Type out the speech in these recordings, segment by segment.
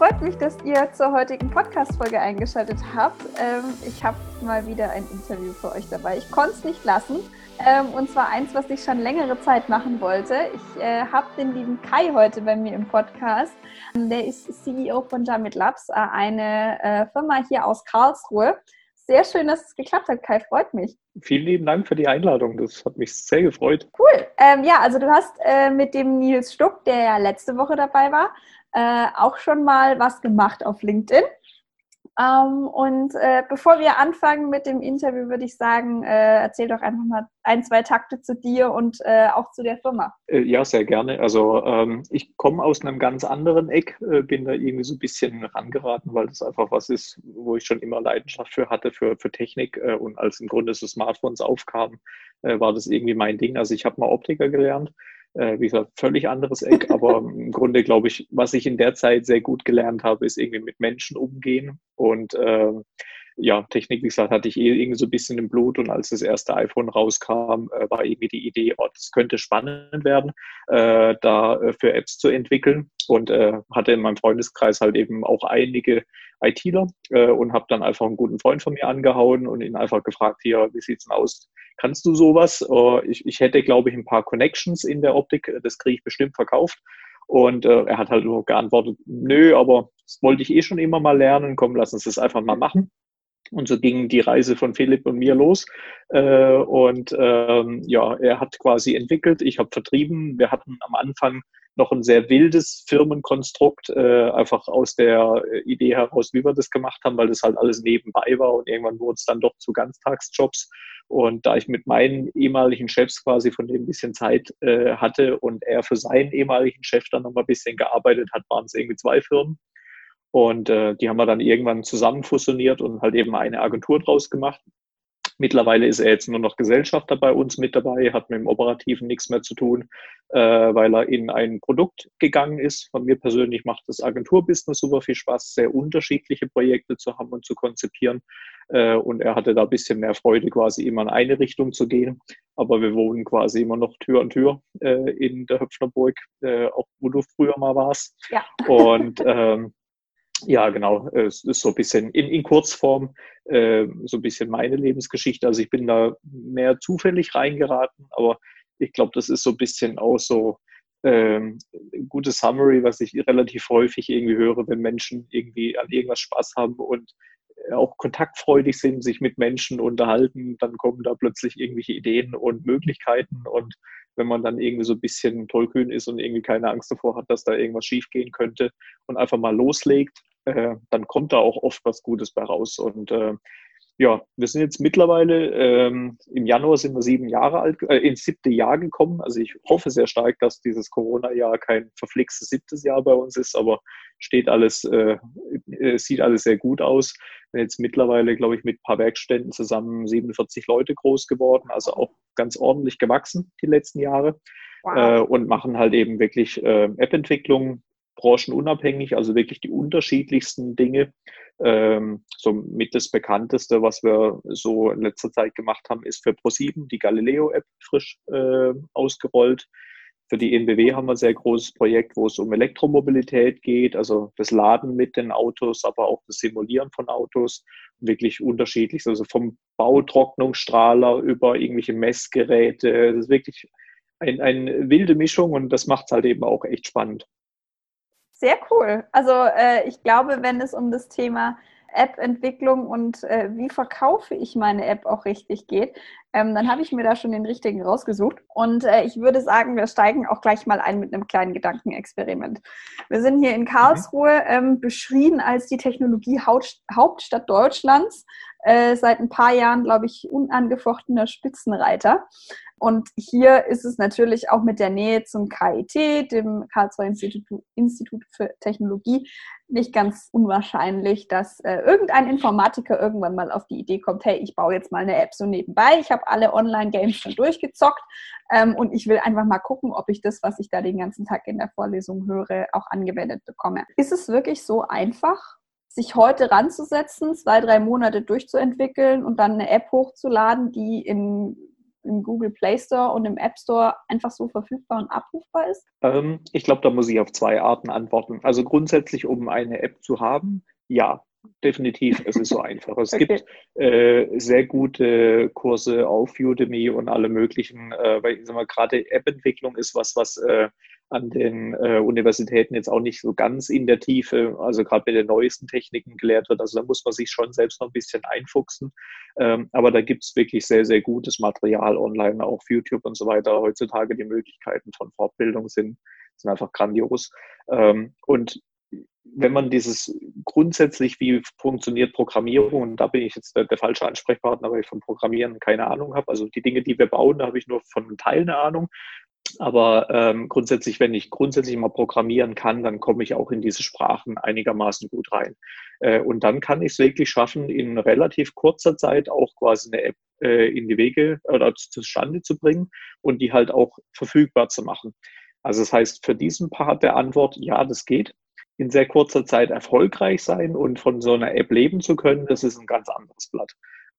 freut mich, dass ihr zur heutigen Podcast-Folge eingeschaltet habt. Ähm, ich habe mal wieder ein Interview für euch dabei. Ich konnte es nicht lassen. Ähm, und zwar eins, was ich schon längere Zeit machen wollte. Ich äh, habe den lieben Kai heute bei mir im Podcast. Der ist CEO von Jamit Labs, äh, eine äh, Firma hier aus Karlsruhe. Sehr schön, dass es geklappt hat, Kai. Freut mich. Vielen lieben Dank für die Einladung. Das hat mich sehr gefreut. Cool. Ähm, ja, also du hast äh, mit dem Nils Stuck, der ja letzte Woche dabei war, äh, auch schon mal was gemacht auf LinkedIn. Ähm, und äh, bevor wir anfangen mit dem Interview, würde ich sagen, äh, erzähl doch einfach mal ein, zwei Takte zu dir und äh, auch zu der Firma. Äh, ja, sehr gerne. Also ähm, ich komme aus einem ganz anderen Eck, äh, bin da irgendwie so ein bisschen rangeraten, weil das einfach was ist, wo ich schon immer Leidenschaft für hatte, für, für Technik. Und als im Grunde so Smartphones aufkamen, war das irgendwie mein Ding. Also ich habe mal Optiker gelernt äh, wie gesagt, völlig anderes Eck, aber im Grunde glaube ich, was ich in der Zeit sehr gut gelernt habe, ist irgendwie mit Menschen umgehen. Und äh, ja, Technik, wie gesagt, hatte ich eh irgendwie so ein bisschen im Blut. Und als das erste iPhone rauskam, äh, war irgendwie die Idee, oh, das könnte spannend werden, äh, da äh, für Apps zu entwickeln. Und äh, hatte in meinem Freundeskreis halt eben auch einige ITler äh, und habe dann einfach einen guten Freund von mir angehauen und ihn einfach gefragt, hier, wie sieht's denn aus? Kannst du sowas? Uh, ich, ich hätte, glaube ich, ein paar Connections in der Optik, das kriege ich bestimmt verkauft. Und äh, er hat halt nur geantwortet, nö, aber das wollte ich eh schon immer mal lernen, komm, lass uns das einfach mal machen. Und so ging die Reise von Philipp und mir los. Äh, und ähm, ja, er hat quasi entwickelt, ich habe vertrieben. Wir hatten am Anfang noch ein sehr wildes Firmenkonstrukt, äh, einfach aus der Idee heraus, wie wir das gemacht haben, weil das halt alles nebenbei war und irgendwann wurde es dann doch zu Ganztagsjobs. Und da ich mit meinen ehemaligen Chefs quasi von dem bisschen Zeit äh, hatte und er für seinen ehemaligen Chef dann noch mal ein bisschen gearbeitet hat, waren es irgendwie zwei Firmen. Und äh, die haben wir dann irgendwann zusammen fusioniert und halt eben eine Agentur draus gemacht. Mittlerweile ist er jetzt nur noch Gesellschafter bei uns mit dabei, hat mit dem Operativen nichts mehr zu tun, äh, weil er in ein Produkt gegangen ist. Von mir persönlich macht das Agenturbusiness super viel Spaß, sehr unterschiedliche Projekte zu haben und zu konzipieren. Äh, und er hatte da ein bisschen mehr Freude, quasi immer in eine Richtung zu gehen. Aber wir wohnen quasi immer noch Tür an Tür äh, in der Höpfnerburg, äh, auch wo du früher mal warst. Ja. Und ähm, ja, genau, es ist so ein bisschen in, in Kurzform äh, so ein bisschen meine Lebensgeschichte. Also ich bin da mehr zufällig reingeraten, aber ich glaube, das ist so ein bisschen auch so ähm, gute Summary, was ich relativ häufig irgendwie höre, wenn Menschen irgendwie an irgendwas Spaß haben und auch kontaktfreudig sind, sich mit Menschen unterhalten, dann kommen da plötzlich irgendwelche Ideen und Möglichkeiten und wenn man dann irgendwie so ein bisschen tollkühn ist und irgendwie keine Angst davor hat, dass da irgendwas schiefgehen könnte und einfach mal loslegt, äh, dann kommt da auch oft was Gutes bei raus. Und äh, ja, wir sind jetzt mittlerweile, ähm, im Januar sind wir sieben Jahre alt, äh, ins siebte Jahr gekommen. Also ich hoffe sehr stark, dass dieses Corona-Jahr kein verflixtes siebtes Jahr bei uns ist, aber steht alles, äh, äh sieht alles sehr gut aus. Wir jetzt mittlerweile, glaube ich, mit ein paar Werkstätten zusammen 47 Leute groß geworden, also auch ganz ordentlich gewachsen die letzten Jahre. Wow. Äh, und machen halt eben wirklich äh, App-Entwicklung, branchenunabhängig, also wirklich die unterschiedlichsten Dinge. Ähm, so mit das bekannteste, was wir so in letzter Zeit gemacht haben, ist für ProSieben die Galileo-App frisch äh, ausgerollt. Für die NBW haben wir ein sehr großes Projekt, wo es um Elektromobilität geht, also das Laden mit den Autos, aber auch das Simulieren von Autos, wirklich unterschiedlich, also vom Bautrocknungsstrahler über irgendwelche Messgeräte. Das ist wirklich eine ein wilde Mischung und das macht es halt eben auch echt spannend. Sehr cool. Also äh, ich glaube, wenn es um das Thema App-Entwicklung und äh, wie verkaufe ich meine App auch richtig geht, ähm, dann habe ich mir da schon den richtigen rausgesucht. Und äh, ich würde sagen, wir steigen auch gleich mal ein mit einem kleinen Gedankenexperiment. Wir sind hier in Karlsruhe ähm, beschrieben als die Technologie-Hauptstadt Deutschlands. Äh, seit ein paar Jahren, glaube ich, unangefochtener Spitzenreiter. Und hier ist es natürlich auch mit der Nähe zum KIT, dem Karlsruher Institut, Institut für Technologie, nicht ganz unwahrscheinlich, dass äh, irgendein Informatiker irgendwann mal auf die Idee kommt, hey, ich baue jetzt mal eine App so nebenbei, ich habe alle Online-Games schon durchgezockt ähm, und ich will einfach mal gucken, ob ich das, was ich da den ganzen Tag in der Vorlesung höre, auch angewendet bekomme. Ist es wirklich so einfach? sich heute ranzusetzen, zwei, drei Monate durchzuentwickeln und dann eine App hochzuladen, die in im Google Play Store und im App Store einfach so verfügbar und abrufbar ist? Ähm, ich glaube, da muss ich auf zwei Arten antworten. Also grundsätzlich, um eine App zu haben, ja, definitiv. Es ist so einfach. Es okay. gibt äh, sehr gute Kurse auf Udemy und alle möglichen, äh, weil ich sag mal, gerade App-Entwicklung ist was, was äh, an den äh, Universitäten jetzt auch nicht so ganz in der Tiefe, also gerade mit den neuesten Techniken gelehrt wird. Also da muss man sich schon selbst noch ein bisschen einfuchsen. Ähm, aber da gibt es wirklich sehr, sehr gutes Material online, auch auf YouTube und so weiter. Heutzutage die Möglichkeiten von Fortbildung sind, sind einfach grandios. Ähm, und wenn man dieses grundsätzlich, wie funktioniert Programmierung, und da bin ich jetzt der, der falsche Ansprechpartner, weil ich von Programmieren keine Ahnung habe. Also die Dinge, die wir bauen, da habe ich nur von einem Teil eine Ahnung. Aber ähm, grundsätzlich, wenn ich grundsätzlich mal programmieren kann, dann komme ich auch in diese Sprachen einigermaßen gut rein. Äh, und dann kann ich es wirklich schaffen, in relativ kurzer Zeit auch quasi eine App äh, in die Wege oder zustande zu bringen und die halt auch verfügbar zu machen. Also das heißt, für diesen Part der Antwort, ja, das geht in sehr kurzer Zeit erfolgreich sein und von so einer App leben zu können, das ist ein ganz anderes Blatt.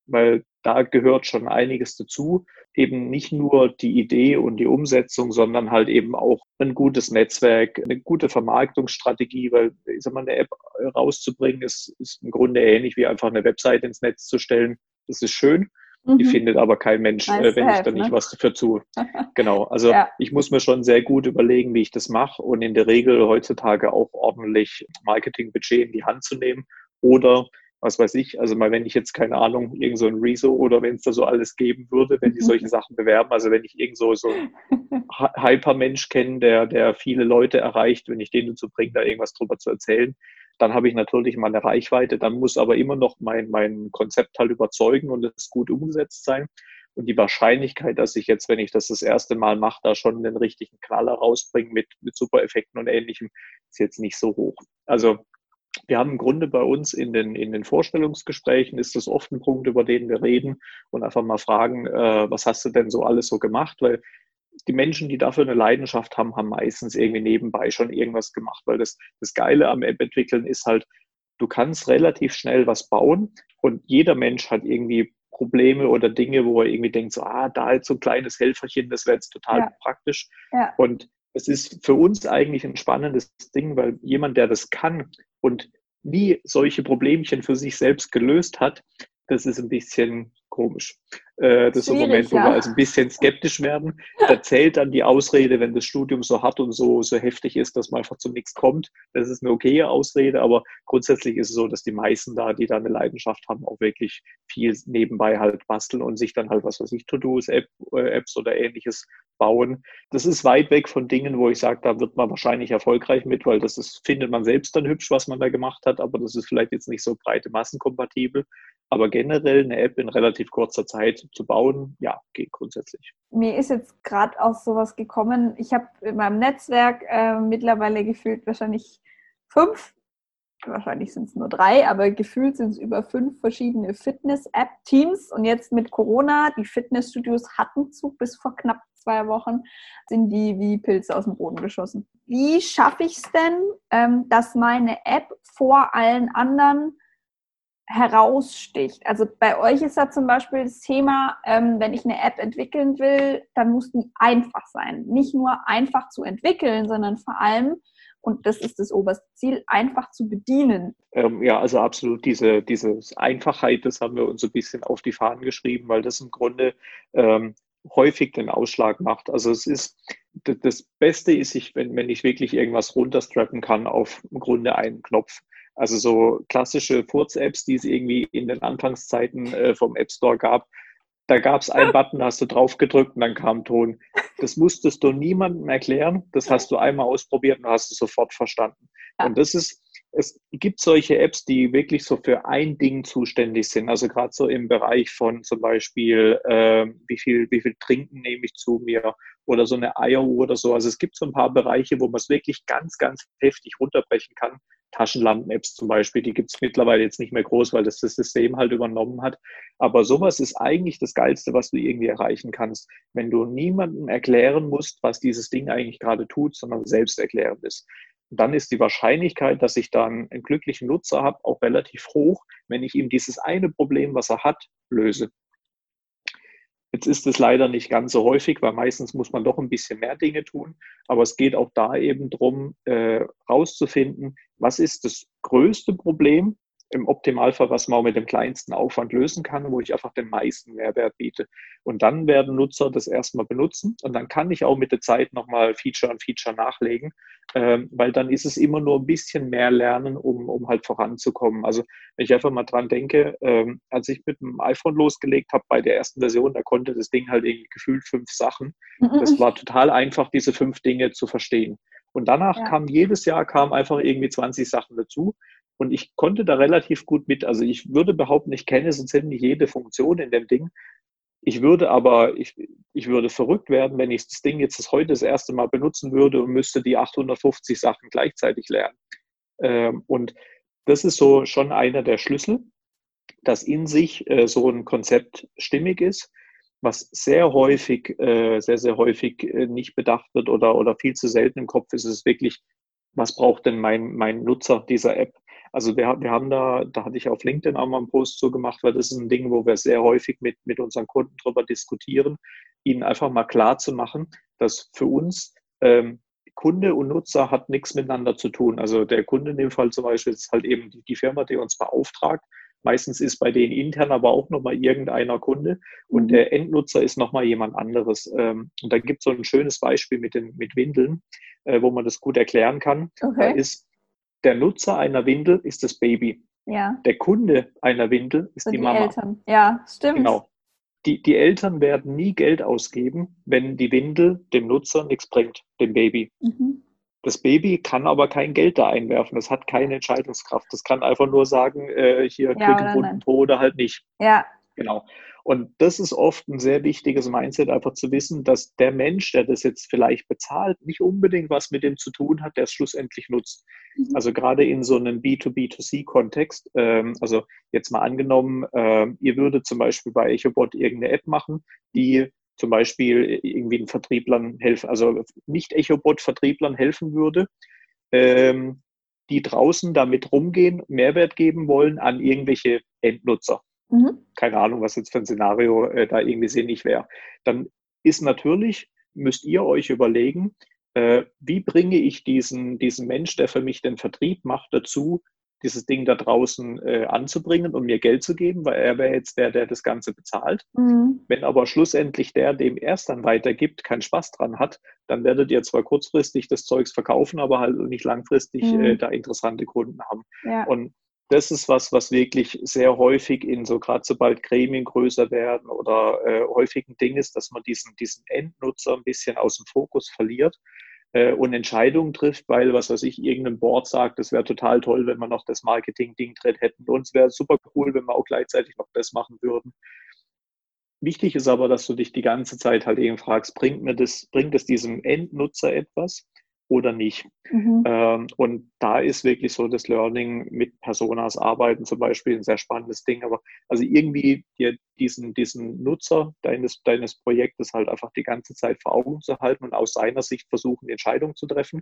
Weil da gehört schon einiges dazu. Eben nicht nur die Idee und die Umsetzung, sondern halt eben auch ein gutes Netzwerk, eine gute Vermarktungsstrategie, weil ich sag mal, eine App rauszubringen ist, ist im Grunde ähnlich wie einfach eine Website ins Netz zu stellen. Das ist schön. Mhm. Die findet aber kein Mensch, äh, wenn have, ich da nicht ne? was dafür tue. genau. Also ja. ich muss mir schon sehr gut überlegen, wie ich das mache und in der Regel heutzutage auch ordentlich Marketingbudget in die Hand zu nehmen oder was weiß ich, also mal wenn ich jetzt keine Ahnung, irgend so ein Rezo oder wenn es da so alles geben würde, wenn die solche Sachen bewerben, also wenn ich irgend so, so einen Hypermensch kenne, der, der viele Leute erreicht, wenn ich den dazu bringe, da irgendwas drüber zu erzählen, dann habe ich natürlich mal eine Reichweite, dann muss aber immer noch mein, mein Konzept halt überzeugen und es gut umgesetzt sein. Und die Wahrscheinlichkeit, dass ich jetzt, wenn ich das das erste Mal mache, da schon den richtigen Knaller rausbringe mit, mit Super-Effekten und ähnlichem, ist jetzt nicht so hoch. Also wir haben im Grunde bei uns in den, in den Vorstellungsgesprächen ist das oft ein Punkt, über den wir reden und einfach mal fragen, äh, was hast du denn so alles so gemacht? Weil die Menschen, die dafür eine Leidenschaft haben, haben meistens irgendwie nebenbei schon irgendwas gemacht, weil das, das Geile am App-Entwickeln ist halt, du kannst relativ schnell was bauen und jeder Mensch hat irgendwie Probleme oder Dinge, wo er irgendwie denkt, so, ah, da jetzt so ein kleines Helferchen, das wäre jetzt total ja. praktisch. Ja. Und es ist für uns eigentlich ein spannendes Ding, weil jemand, der das kann und nie solche Problemchen für sich selbst gelöst hat, das ist ein bisschen komisch. Äh, das ist ein Moment, wo ja. wir also ein bisschen skeptisch werden. Da zählt dann die Ausrede, wenn das Studium so hart und so, so heftig ist, dass man einfach zu nichts kommt. Das ist eine okaye Ausrede, aber grundsätzlich ist es so, dass die meisten da, die da eine Leidenschaft haben, auch wirklich viel nebenbei halt basteln und sich dann halt, was weiß ich, To-Dos, App, äh, Apps oder ähnliches bauen. Das ist weit weg von Dingen, wo ich sage, da wird man wahrscheinlich erfolgreich mit, weil das ist, findet man selbst dann hübsch, was man da gemacht hat, aber das ist vielleicht jetzt nicht so breite massenkompatibel. Aber generell eine App in relativ kurzer Zeit zu bauen, ja, geht grundsätzlich. Mir ist jetzt gerade auch sowas gekommen. Ich habe in meinem Netzwerk äh, mittlerweile gefühlt wahrscheinlich fünf, wahrscheinlich sind es nur drei, aber gefühlt sind es über fünf verschiedene Fitness-App-Teams. Und jetzt mit Corona, die Fitnessstudios hatten zu bis vor knapp zwei Wochen, sind die wie Pilze aus dem Boden geschossen. Wie schaffe ich es denn, ähm, dass meine App vor allen anderen heraussticht. Also bei euch ist da zum Beispiel das Thema, ähm, wenn ich eine App entwickeln will, dann muss die einfach sein. Nicht nur einfach zu entwickeln, sondern vor allem, und das ist das oberste Ziel, einfach zu bedienen. Ähm, ja, also absolut diese, diese Einfachheit, das haben wir uns so ein bisschen auf die Fahnen geschrieben, weil das im Grunde ähm, häufig den Ausschlag macht. Also es ist, das Beste ist, ich, wenn, wenn ich wirklich irgendwas runterstrappen kann auf im Grunde einen Knopf. Also so klassische Furz-Apps, die es irgendwie in den Anfangszeiten äh, vom App Store gab. Da gab es einen Button, da hast du drauf gedrückt und dann kam Ton. Das musstest du niemandem erklären. Das hast du einmal ausprobiert und hast es sofort verstanden. Und das ist, es gibt solche Apps, die wirklich so für ein Ding zuständig sind. Also gerade so im Bereich von zum Beispiel, äh, wie viel, wie viel Trinken nehme ich zu mir oder so eine Eieruhr oder so. Also es gibt so ein paar Bereiche, wo man es wirklich ganz, ganz heftig runterbrechen kann. Taschenlampen-Apps zum Beispiel, die gibt es mittlerweile jetzt nicht mehr groß, weil das das System halt übernommen hat. Aber sowas ist eigentlich das Geilste, was du irgendwie erreichen kannst, wenn du niemandem erklären musst, was dieses Ding eigentlich gerade tut, sondern selbst erklären ist. dann ist die Wahrscheinlichkeit, dass ich dann einen glücklichen Nutzer habe, auch relativ hoch, wenn ich ihm dieses eine Problem, was er hat, löse. Jetzt ist es leider nicht ganz so häufig, weil meistens muss man doch ein bisschen mehr Dinge tun. Aber es geht auch da eben darum, äh, rauszufinden, was ist das größte Problem im Optimalfall, was man auch mit dem kleinsten Aufwand lösen kann, wo ich einfach den meisten Mehrwert biete. Und dann werden Nutzer das erstmal benutzen und dann kann ich auch mit der Zeit nochmal Feature an Feature nachlegen, ähm, weil dann ist es immer nur ein bisschen mehr lernen, um, um halt voranzukommen. Also wenn ich einfach mal dran denke, ähm, als ich mit dem iPhone losgelegt habe bei der ersten Version, da konnte das Ding halt irgendwie gefühlt fünf Sachen. Das war total einfach, diese fünf Dinge zu verstehen. Und danach ja. kam jedes Jahr kam einfach irgendwie 20 Sachen dazu. Und ich konnte da relativ gut mit, also ich würde behaupten, ich kenne so ziemlich jede Funktion in dem Ding. Ich würde aber, ich, ich würde verrückt werden, wenn ich das Ding jetzt das heute das erste Mal benutzen würde und müsste die 850 Sachen gleichzeitig lernen. Ähm, und das ist so schon einer der Schlüssel, dass in sich äh, so ein Konzept stimmig ist, was sehr häufig, äh, sehr, sehr häufig äh, nicht bedacht wird oder, oder viel zu selten im Kopf ist, ist wirklich, was braucht denn mein, mein Nutzer dieser App? Also wir, wir haben da, da hatte ich auf LinkedIn auch mal einen Post so gemacht, weil das ist ein Ding, wo wir sehr häufig mit, mit unseren Kunden drüber diskutieren, ihnen einfach mal klar zu machen, dass für uns ähm, Kunde und Nutzer hat nichts miteinander zu tun. Also der Kunde in dem Fall zum Beispiel ist halt eben die, die Firma, die uns beauftragt. Meistens ist bei denen intern aber auch nochmal irgendeiner Kunde und mhm. der Endnutzer ist nochmal jemand anderes. Ähm, und da gibt es so ein schönes Beispiel mit den mit Windeln, äh, wo man das gut erklären kann. Okay. Da ist der Nutzer einer Windel ist das Baby. Ja. Der Kunde einer Windel ist die, die, Mama. Eltern. Ja, stimmt. Genau. Die, die Eltern werden nie Geld ausgeben, wenn die Windel dem Nutzer nichts bringt, dem Baby. Mhm. Das Baby kann aber kein Geld da einwerfen. Das hat keine Entscheidungskraft. Das kann einfach nur sagen, äh, hier ja, Knüttelbunden oder halt nicht. Ja. Genau. Und das ist oft ein sehr wichtiges Mindset, einfach zu wissen, dass der Mensch, der das jetzt vielleicht bezahlt, nicht unbedingt was mit dem zu tun hat, der es schlussendlich nutzt. Mhm. Also gerade in so einem B2B2C-Kontext, ähm, also jetzt mal angenommen, äh, ihr würdet zum Beispiel bei EchoBot irgendeine App machen, die zum Beispiel irgendwie den Vertrieblern helfen, also nicht EchoBot-Vertrieblern helfen würde, ähm, die draußen damit rumgehen, Mehrwert geben wollen an irgendwelche Endnutzer. Mhm. Keine Ahnung, was jetzt für ein Szenario äh, da irgendwie sinnig wäre. Dann ist natürlich, müsst ihr euch überlegen, äh, wie bringe ich diesen, diesen Mensch, der für mich den Vertrieb macht, dazu, dieses Ding da draußen äh, anzubringen und mir Geld zu geben, weil er wäre jetzt der, der das Ganze bezahlt. Mhm. Wenn aber schlussendlich der, dem er es dann weitergibt, keinen Spaß dran hat, dann werdet ihr zwar kurzfristig das Zeugs verkaufen, aber halt nicht langfristig mhm. äh, da interessante Kunden haben. Ja. Und das ist was, was wirklich sehr häufig in so, gerade sobald Gremien größer werden oder äh, häufig ein Ding ist, dass man diesen, diesen Endnutzer ein bisschen aus dem Fokus verliert äh, und Entscheidungen trifft, weil, was weiß ich, irgendein Board sagt, es wäre total toll, wenn wir noch das Marketing-Ding drin hätten. Und es wäre super cool, wenn wir auch gleichzeitig noch das machen würden. Wichtig ist aber, dass du dich die ganze Zeit halt eben fragst, bringt mir das, bringt es diesem Endnutzer etwas? Oder nicht. Mhm. Ähm, und da ist wirklich so das Learning mit Personas arbeiten zum Beispiel ein sehr spannendes Ding. Aber also irgendwie dir diesen, diesen Nutzer deines, deines Projektes halt einfach die ganze Zeit vor Augen zu halten und aus seiner Sicht versuchen, die Entscheidung zu treffen.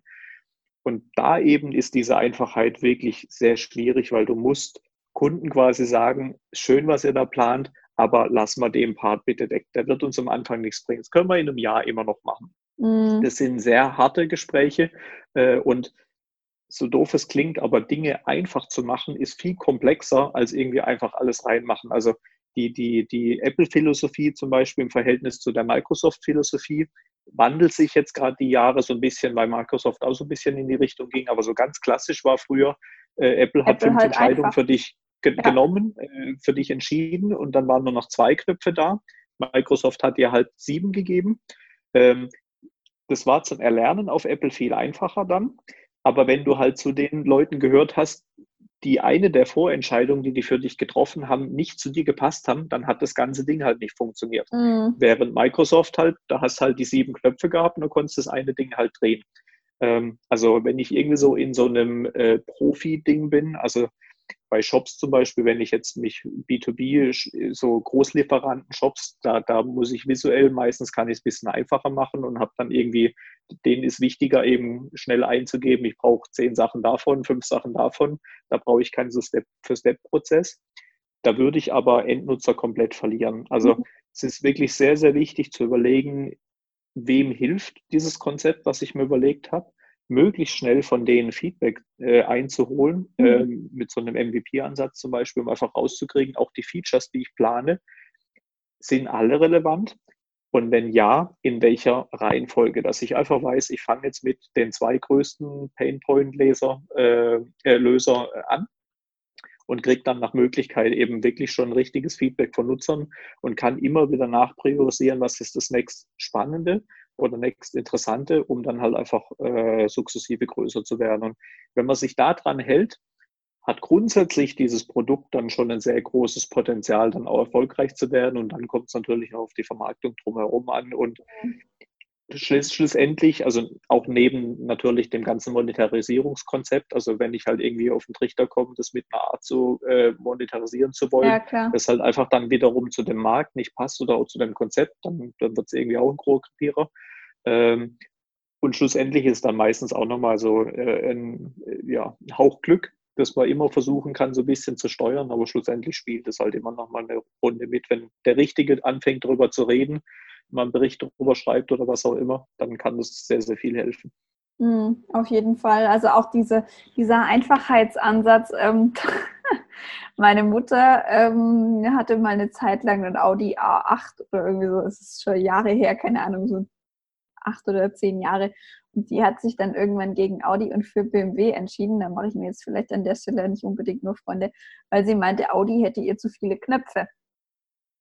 Und da eben ist diese Einfachheit wirklich sehr schwierig, weil du musst Kunden quasi sagen, schön, was ihr da plant, aber lass mal den Part bitte weg. Der wird uns am Anfang nichts bringen. Das können wir in einem Jahr immer noch machen. Mhm. Das sind sehr harte Gespräche äh, und so doof es klingt, aber Dinge einfach zu machen, ist viel komplexer als irgendwie einfach alles reinmachen. Also die, die, die Apple-Philosophie zum Beispiel im Verhältnis zu der Microsoft-Philosophie wandelt sich jetzt gerade die Jahre so ein bisschen, weil Microsoft auch so ein bisschen in die Richtung ging, aber so ganz klassisch war früher, äh, Apple hat Apple fünf halt Entscheidungen einfach. für dich ge ja. genommen, äh, für dich entschieden und dann waren nur noch zwei Knöpfe da. Microsoft hat dir halt sieben gegeben. Ähm, das war zum Erlernen auf Apple viel einfacher dann. Aber wenn du halt zu den Leuten gehört hast, die eine der Vorentscheidungen, die die für dich getroffen haben, nicht zu dir gepasst haben, dann hat das ganze Ding halt nicht funktioniert. Mhm. Während Microsoft halt, da hast halt die sieben Knöpfe gehabt und du konntest das eine Ding halt drehen. Ähm, also wenn ich irgendwie so in so einem äh, Profi-Ding bin, also bei Shops zum Beispiel, wenn ich jetzt mich B2B, so Großlieferanten-Shops, da, da muss ich visuell, meistens kann ich es ein bisschen einfacher machen und habe dann irgendwie, denen ist wichtiger eben schnell einzugeben, ich brauche zehn Sachen davon, fünf Sachen davon, da brauche ich keinen so Step-für-Step-Prozess. Da würde ich aber Endnutzer komplett verlieren. Also mhm. es ist wirklich sehr, sehr wichtig zu überlegen, wem hilft dieses Konzept, was ich mir überlegt habe, möglichst schnell von denen Feedback äh, einzuholen, mhm. äh, mit so einem MVP-Ansatz zum Beispiel, um einfach rauszukriegen, auch die Features, die ich plane, sind alle relevant? Und wenn ja, in welcher Reihenfolge? Dass ich einfach weiß, ich fange jetzt mit den zwei größten Painpoint-Löser äh, äh, äh, an und kriege dann nach Möglichkeit eben wirklich schon richtiges Feedback von Nutzern und kann immer wieder nachpriorisieren, was ist das nächst Spannende oder nächst Interessante, um dann halt einfach äh, sukzessive größer zu werden. Und wenn man sich daran hält, hat grundsätzlich dieses Produkt dann schon ein sehr großes Potenzial, dann auch erfolgreich zu werden. Und dann kommt es natürlich auch auf die Vermarktung drumherum an. Und schluss, schlussendlich, also auch neben natürlich dem ganzen Monetarisierungskonzept, also wenn ich halt irgendwie auf den Trichter komme, das mit einer Art so äh, monetarisieren zu wollen, ja, das halt einfach dann wiederum zu dem Markt nicht passt oder auch zu dem Konzept, dann, dann wird es irgendwie auch ein Großkrepierer. Ähm, und schlussendlich ist dann meistens auch nochmal so äh, ein ja, Hauch Glück, das man immer versuchen kann, so ein bisschen zu steuern, aber schlussendlich spielt es halt immer noch mal eine Runde mit. Wenn der Richtige anfängt, darüber zu reden, man einen Bericht darüber schreibt oder was auch immer, dann kann das sehr, sehr viel helfen. Mm, auf jeden Fall. Also auch diese, dieser Einfachheitsansatz. Ähm, meine Mutter ähm, hatte mal eine Zeit lang ein Audi A8 oder irgendwie so, es ist schon Jahre her, keine Ahnung, so acht oder zehn Jahre. Und die hat sich dann irgendwann gegen Audi und für BMW entschieden. Da mache ich mir jetzt vielleicht an der Stelle nicht unbedingt nur Freunde, weil sie meinte, Audi hätte ihr zu viele Knöpfe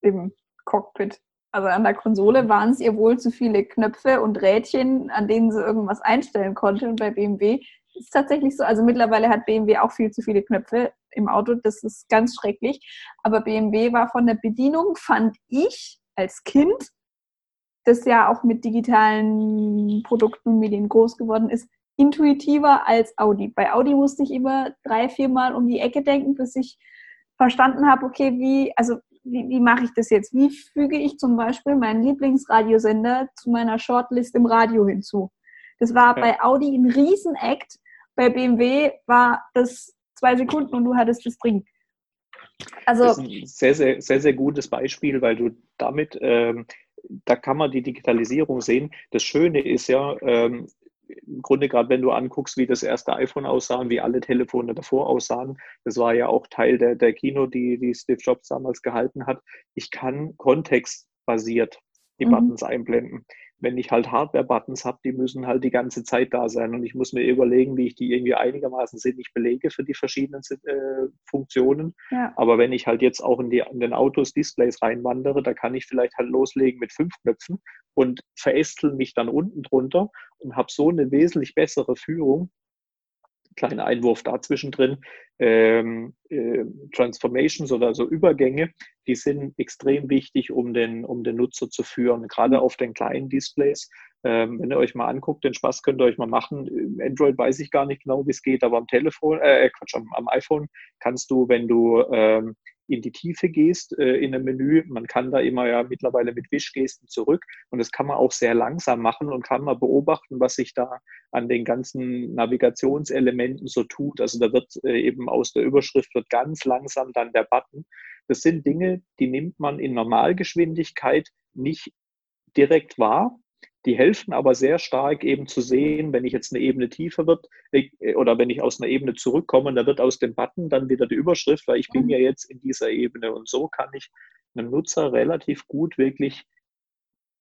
im Cockpit. Also an der Konsole waren es ihr wohl zu viele Knöpfe und Rädchen, an denen sie irgendwas einstellen konnte. Und bei BMW ist es tatsächlich so, also mittlerweile hat BMW auch viel zu viele Knöpfe im Auto. Das ist ganz schrecklich. Aber BMW war von der Bedienung, fand ich als Kind, das ja auch mit digitalen Produkten und Medien groß geworden ist, intuitiver als Audi. Bei Audi musste ich immer drei, vier Mal um die Ecke denken, bis ich verstanden habe, okay, wie, also wie, wie mache ich das jetzt? Wie füge ich zum Beispiel meinen Lieblingsradiosender zu meiner Shortlist im Radio hinzu? Das war ja. bei Audi ein Riesenakt. Bei BMW war das zwei Sekunden und du hattest das drin. Also, das ist ein sehr, sehr, sehr, sehr gutes Beispiel, weil du damit ähm, da kann man die Digitalisierung sehen. Das Schöne ist ja, ähm, im Grunde gerade wenn du anguckst, wie das erste iPhone aussah und wie alle Telefone davor aussahen, das war ja auch Teil der, der Kino, die, die Steve Jobs damals gehalten hat. Ich kann kontextbasiert die mhm. Buttons einblenden wenn ich halt Hardware-Buttons habe, die müssen halt die ganze Zeit da sein und ich muss mir überlegen, wie ich die irgendwie einigermaßen sinnig belege für die verschiedenen äh, Funktionen. Ja. Aber wenn ich halt jetzt auch in, die, in den Autos Displays reinwandere, da kann ich vielleicht halt loslegen mit fünf Knöpfen und verästel mich dann unten drunter und habe so eine wesentlich bessere Führung, kleiner Einwurf dazwischen drin, ähm, äh, Transformations oder so Übergänge, die sind extrem wichtig, um den, um den Nutzer zu führen, gerade mhm. auf den kleinen Displays. Ähm, wenn ihr euch mal anguckt, den Spaß könnt ihr euch mal machen. Android weiß ich gar nicht genau, wie es geht, aber am Telefon, äh, Quatsch, am, am iPhone kannst du, wenn du ähm, in die Tiefe gehst äh, in einem Menü. Man kann da immer ja mittlerweile mit Wischgesten zurück und das kann man auch sehr langsam machen und kann mal beobachten, was sich da an den ganzen Navigationselementen so tut. Also da wird äh, eben aus der Überschrift wird ganz langsam dann der Button. Das sind Dinge, die nimmt man in Normalgeschwindigkeit nicht direkt wahr, die helfen aber sehr stark eben zu sehen, wenn ich jetzt eine Ebene tiefer wird äh, oder wenn ich aus einer Ebene zurückkomme, da wird aus dem Button dann wieder die Überschrift, weil ich bin mhm. ja jetzt in dieser Ebene und so kann ich einem Nutzer relativ gut wirklich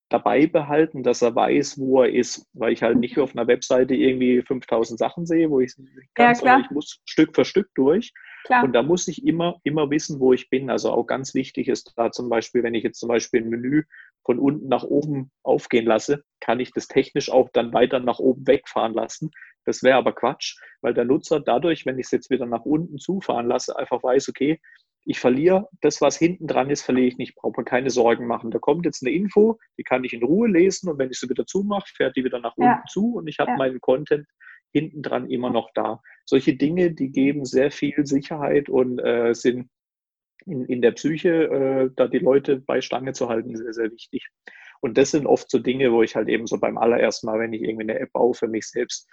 dabei behalten, dass er weiß, wo er ist, weil ich halt nicht auf einer Webseite irgendwie 5000 Sachen sehe, wo ich ganz, ja, ich muss Stück für Stück durch. Klar. Und da muss ich immer, immer wissen, wo ich bin. Also auch ganz wichtig ist da zum Beispiel, wenn ich jetzt zum Beispiel ein Menü von unten nach oben aufgehen lasse, kann ich das technisch auch dann weiter nach oben wegfahren lassen. Das wäre aber Quatsch, weil der Nutzer dadurch, wenn ich es jetzt wieder nach unten zufahren lasse, einfach weiß, okay, ich verliere das, was hinten dran ist, verliere ich nicht. Brauche mir keine Sorgen machen. Da kommt jetzt eine Info, die kann ich in Ruhe lesen und wenn ich sie wieder zumache, fährt die wieder nach ja. unten zu und ich habe ja. meinen Content hinten dran immer noch da. Solche Dinge, die geben sehr viel Sicherheit und äh, sind in, in der Psyche, äh, da die Leute bei Stange zu halten, sehr, sehr wichtig. Und das sind oft so Dinge, wo ich halt eben so beim allerersten Mal, wenn ich irgendwie eine App baue für mich selbst,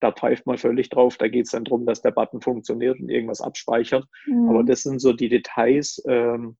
da pfeift man völlig drauf. Da geht es dann darum, dass der Button funktioniert und irgendwas abspeichert. Mhm. Aber das sind so die Details, ähm,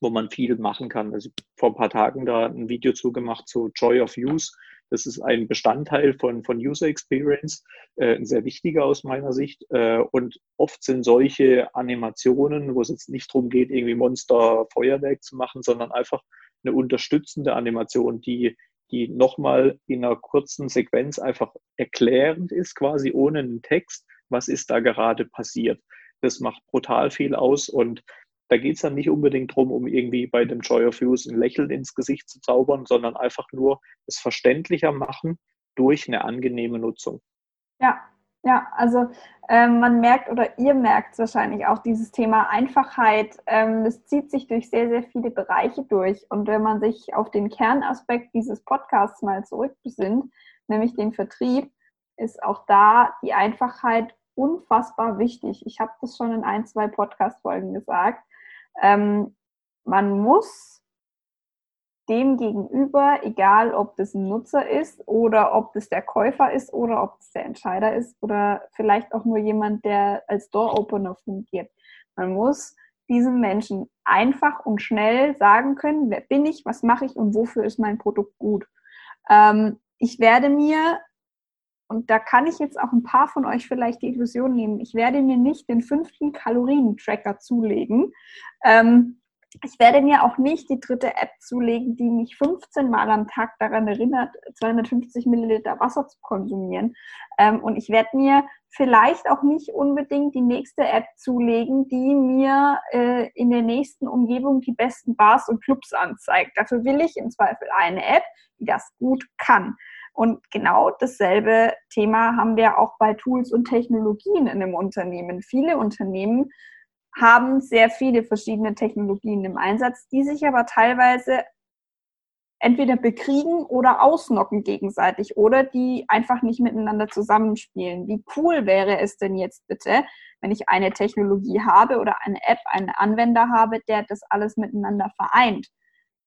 wo man viel machen kann. Also vor ein paar Tagen da ein Video zugemacht zu Joy of Use. Das ist ein Bestandteil von, von User Experience, äh, ein sehr wichtiger aus meiner Sicht. Äh, und oft sind solche Animationen, wo es jetzt nicht darum geht, irgendwie Monster Feuerwerk zu machen, sondern einfach eine unterstützende Animation, die, die nochmal in einer kurzen Sequenz einfach erklärend ist, quasi ohne einen Text, was ist da gerade passiert. Das macht brutal viel aus und da geht es dann nicht unbedingt darum, um irgendwie bei dem Joy of Use ein Lächeln ins Gesicht zu zaubern, sondern einfach nur es verständlicher machen durch eine angenehme Nutzung. Ja, ja, also ähm, man merkt oder ihr merkt wahrscheinlich auch dieses Thema Einfachheit. Ähm, das zieht sich durch sehr, sehr viele Bereiche durch. Und wenn man sich auf den Kernaspekt dieses Podcasts mal zurückbesinnt, nämlich den Vertrieb, ist auch da die Einfachheit unfassbar wichtig. Ich habe das schon in ein, zwei Podcast-Folgen gesagt. Ähm, man muss dem gegenüber, egal ob das ein Nutzer ist oder ob das der Käufer ist oder ob es der Entscheider ist oder vielleicht auch nur jemand, der als Door-Opener fungiert. Man muss diesem Menschen einfach und schnell sagen können, wer bin ich, was mache ich und wofür ist mein Produkt gut. Ähm, ich werde mir und da kann ich jetzt auch ein paar von euch vielleicht die Illusion nehmen, ich werde mir nicht den fünften Kalorientracker zulegen. Ähm, ich werde mir auch nicht die dritte App zulegen, die mich 15 Mal am Tag daran erinnert, 250 Milliliter Wasser zu konsumieren. Ähm, und ich werde mir vielleicht auch nicht unbedingt die nächste App zulegen, die mir äh, in der nächsten Umgebung die besten Bars und Clubs anzeigt. Dafür will ich im Zweifel eine App, die das gut kann. Und genau dasselbe Thema haben wir auch bei Tools und Technologien in einem Unternehmen. Viele Unternehmen haben sehr viele verschiedene Technologien im Einsatz, die sich aber teilweise entweder bekriegen oder ausnocken gegenseitig oder die einfach nicht miteinander zusammenspielen. Wie cool wäre es denn jetzt bitte, wenn ich eine Technologie habe oder eine App, einen Anwender habe, der das alles miteinander vereint?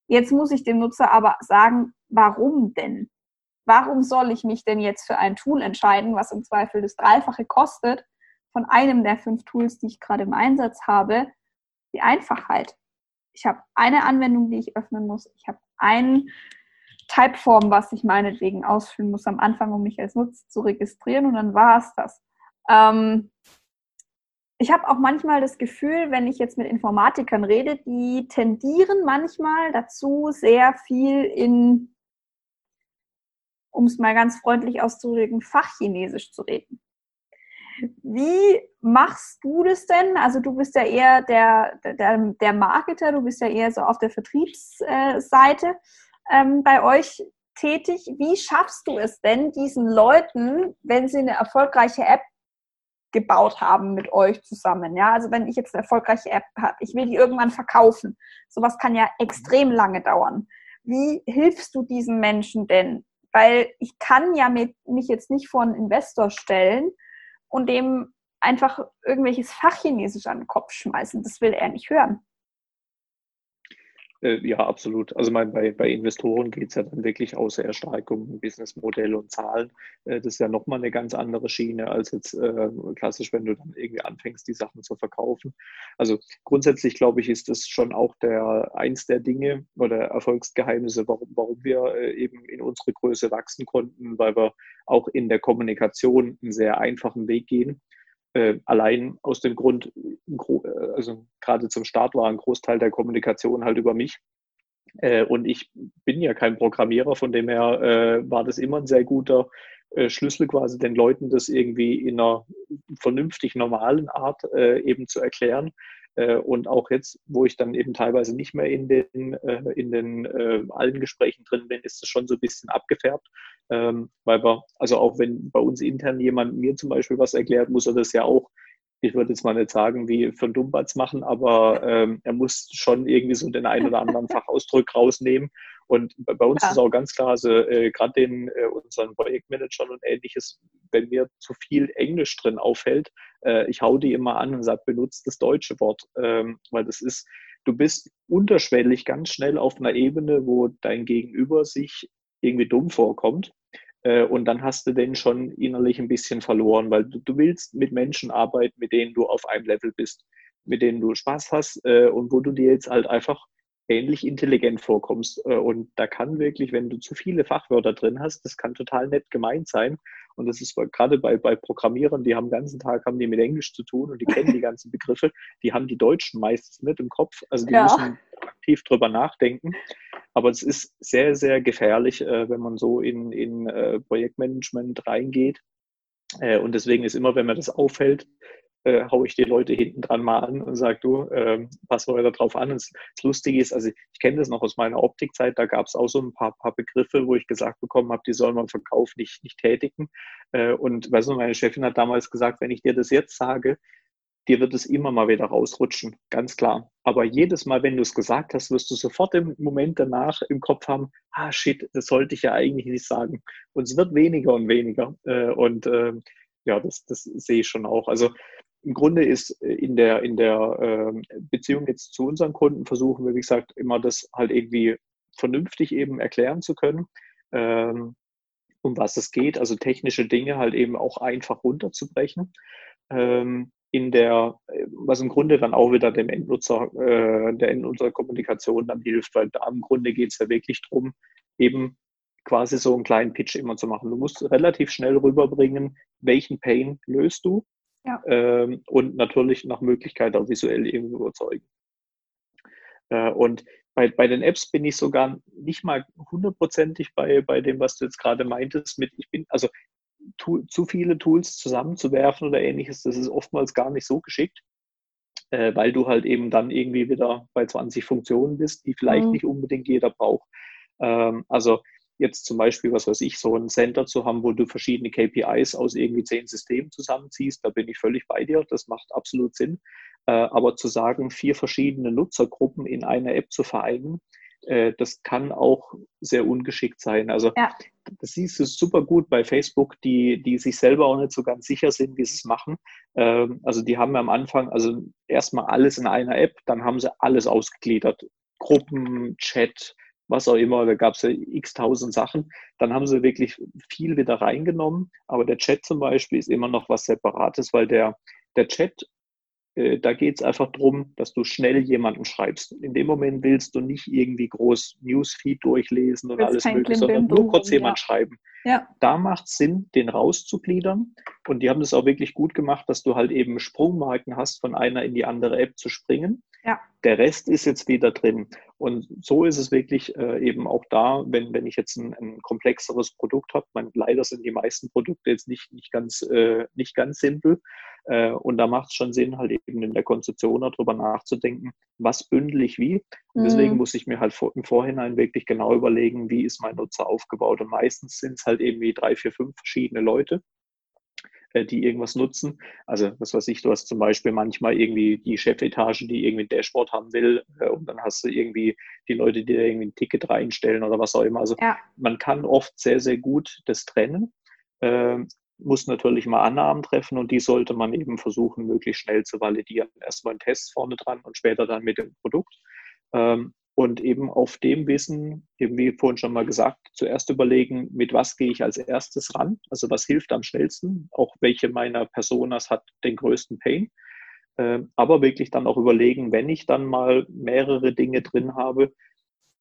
Jetzt muss ich dem Nutzer aber sagen, warum denn? Warum soll ich mich denn jetzt für ein Tool entscheiden, was im Zweifel das Dreifache kostet von einem der fünf Tools, die ich gerade im Einsatz habe? Die Einfachheit. Ich habe eine Anwendung, die ich öffnen muss. Ich habe ein Typeform, was ich meinetwegen ausfüllen muss am Anfang, um mich als Nutzer zu registrieren und dann war es das. Ähm, ich habe auch manchmal das Gefühl, wenn ich jetzt mit Informatikern rede, die tendieren manchmal dazu, sehr viel in um es mal ganz freundlich auszudrücken, Fachchinesisch zu reden. Wie machst du das denn? Also du bist ja eher der, der, der Marketer, du bist ja eher so auf der Vertriebsseite ähm, bei euch tätig. Wie schaffst du es denn, diesen Leuten, wenn sie eine erfolgreiche App gebaut haben mit euch zusammen. Ja, also wenn ich jetzt eine erfolgreiche App habe, ich will die irgendwann verkaufen. Sowas kann ja extrem lange dauern. Wie hilfst du diesen Menschen denn, weil ich kann ja mit, mich jetzt nicht vor einen Investor stellen und dem einfach irgendwelches Fachchinesisch an den Kopf schmeißen. Das will er nicht hören. Äh, ja, absolut. Also mein, bei, bei Investoren geht es ja dann wirklich stark um Businessmodell und Zahlen. Äh, das ist ja nochmal eine ganz andere Schiene als jetzt äh, klassisch, wenn du dann irgendwie anfängst, die Sachen zu verkaufen. Also grundsätzlich glaube ich, ist das schon auch der eins der Dinge oder Erfolgsgeheimnisse, warum, warum wir äh, eben in unsere Größe wachsen konnten, weil wir auch in der Kommunikation einen sehr einfachen Weg gehen. Äh, allein aus dem Grund, äh, also gerade zum Start war ein Großteil der Kommunikation halt über mich. Äh, und ich bin ja kein Programmierer, von dem her äh, war das immer ein sehr guter äh, Schlüssel quasi den Leuten das irgendwie in einer vernünftig normalen Art äh, eben zu erklären. Äh, und auch jetzt, wo ich dann eben teilweise nicht mehr in den, äh, in den äh, allen Gesprächen drin bin, ist es schon so ein bisschen abgefärbt. Ähm, weil wir, also auch wenn bei uns intern jemand mir zum Beispiel was erklärt, muss er das ja auch ich würde jetzt mal nicht sagen, wie für einen Dummbatz machen, aber ähm, er muss schon irgendwie so den einen oder anderen Fachausdruck rausnehmen. Und bei uns ja. ist auch ganz klar, also äh, gerade den äh, unseren Projektmanagern und ähnliches, wenn mir zu viel Englisch drin auffällt, äh, ich hau die immer an und sage, benutzt das deutsche Wort, ähm, weil das ist, du bist unterschwellig ganz schnell auf einer Ebene, wo dein Gegenüber sich irgendwie dumm vorkommt. Äh, und dann hast du den schon innerlich ein bisschen verloren, weil du, du, willst mit Menschen arbeiten, mit denen du auf einem Level bist, mit denen du Spaß hast äh, und wo du dir jetzt halt einfach ähnlich intelligent vorkommst. Äh, und da kann wirklich, wenn du zu viele Fachwörter drin hast, das kann total nett gemeint sein. Und das ist gerade bei, bei Programmierern, die haben den ganzen Tag haben die mit Englisch zu tun und die kennen die ganzen Begriffe, die haben die Deutschen meistens nicht im Kopf. Also die ja. müssen aktiv drüber nachdenken. Aber es ist sehr, sehr gefährlich, äh, wenn man so in, in äh, Projektmanagement reingeht. Und deswegen ist immer, wenn mir das auffällt, äh, haue ich die Leute hinten dran mal an und sage, du, äh, pass mal drauf an. Und das, das Lustige ist, also ich kenne das noch aus meiner Optikzeit, da gab es auch so ein paar, paar Begriffe, wo ich gesagt bekommen habe, die soll man im Verkauf nicht, nicht tätigen. Äh, und weißt du, meine Chefin hat damals gesagt, wenn ich dir das jetzt sage, dir wird es immer mal wieder rausrutschen, ganz klar. Aber jedes Mal, wenn du es gesagt hast, wirst du sofort im Moment danach im Kopf haben, ah shit, das sollte ich ja eigentlich nicht sagen. Und es wird weniger und weniger. Äh, und äh, ja, das, das sehe ich schon auch. Also im Grunde ist äh, in der, in der äh, Beziehung jetzt zu unseren Kunden versuchen wir, wie gesagt, immer das halt irgendwie vernünftig eben erklären zu können, ähm, um was es geht, also technische Dinge halt eben auch einfach runterzubrechen. Ähm, in der, was im Grunde dann auch wieder dem Endnutzer, äh, der Endnutzerkommunikation dann hilft, weil da im Grunde geht es ja wirklich darum, eben quasi so einen kleinen Pitch immer zu machen. Du musst relativ schnell rüberbringen, welchen Pain löst du ja. Ähm, und natürlich nach Möglichkeit auch visuell irgendwie überzeugen. Äh, und bei, bei den Apps bin ich sogar nicht mal hundertprozentig bei, bei dem, was du jetzt gerade meintest, mit ich bin, also tu, zu viele Tools zusammenzuwerfen oder ähnliches, das ist oftmals gar nicht so geschickt, äh, weil du halt eben dann irgendwie wieder bei 20 Funktionen bist, die vielleicht mhm. nicht unbedingt jeder braucht. Ähm, also jetzt zum Beispiel, was weiß ich, so ein Center zu haben, wo du verschiedene KPIs aus irgendwie zehn Systemen zusammenziehst, da bin ich völlig bei dir, das macht absolut Sinn. Äh, aber zu sagen, vier verschiedene Nutzergruppen in einer App zu vereinen, äh, das kann auch sehr ungeschickt sein. Also ja. das siehst du super gut bei Facebook, die, die sich selber auch nicht so ganz sicher sind, wie sie es machen. Ähm, also die haben am Anfang, also erstmal alles in einer App, dann haben sie alles ausgegliedert. Gruppen, Chat, was auch immer, da gab es ja x tausend Sachen. Dann haben sie wirklich viel wieder reingenommen, aber der Chat zum Beispiel ist immer noch was Separates, weil der, der Chat, da geht es einfach darum, dass du schnell jemanden schreibst. In dem Moment willst du nicht irgendwie groß Newsfeed durchlesen und alles mögliche, sondern nur kurz jemand ja. schreiben. Ja. Da macht es Sinn, den rauszugliedern. Und die haben das auch wirklich gut gemacht, dass du halt eben Sprungmarken hast, von einer in die andere App zu springen. Ja. Der Rest ist jetzt wieder drin. Und so ist es wirklich äh, eben auch da, wenn, wenn ich jetzt ein, ein komplexeres Produkt habe. Man, leider sind die meisten Produkte jetzt nicht, nicht, ganz, äh, nicht ganz simpel. Äh, und da macht es schon Sinn, halt eben in der Konzeption darüber nachzudenken, was bündel ich wie. Und deswegen mhm. muss ich mir halt vor, im Vorhinein wirklich genau überlegen, wie ist mein Nutzer aufgebaut. Und meistens sind es halt irgendwie drei, vier, fünf verschiedene Leute äh, die irgendwas nutzen. Also was weiß ich, du hast zum Beispiel manchmal irgendwie die Chefetage, die irgendwie ein Dashboard haben will äh, und dann hast du irgendwie die Leute, die da irgendwie ein Ticket reinstellen oder was auch immer. Also ja. man kann oft sehr, sehr gut das trennen. Ähm, muss natürlich mal Annahmen treffen und die sollte man eben versuchen, möglichst schnell zu validieren. Erstmal ein Test vorne dran und später dann mit dem Produkt. Ähm, und eben auf dem Wissen, eben wie vorhin schon mal gesagt, zuerst überlegen, mit was gehe ich als erstes ran, also was hilft am schnellsten, auch welche meiner Personas hat den größten Pain, ähm, aber wirklich dann auch überlegen, wenn ich dann mal mehrere Dinge drin habe,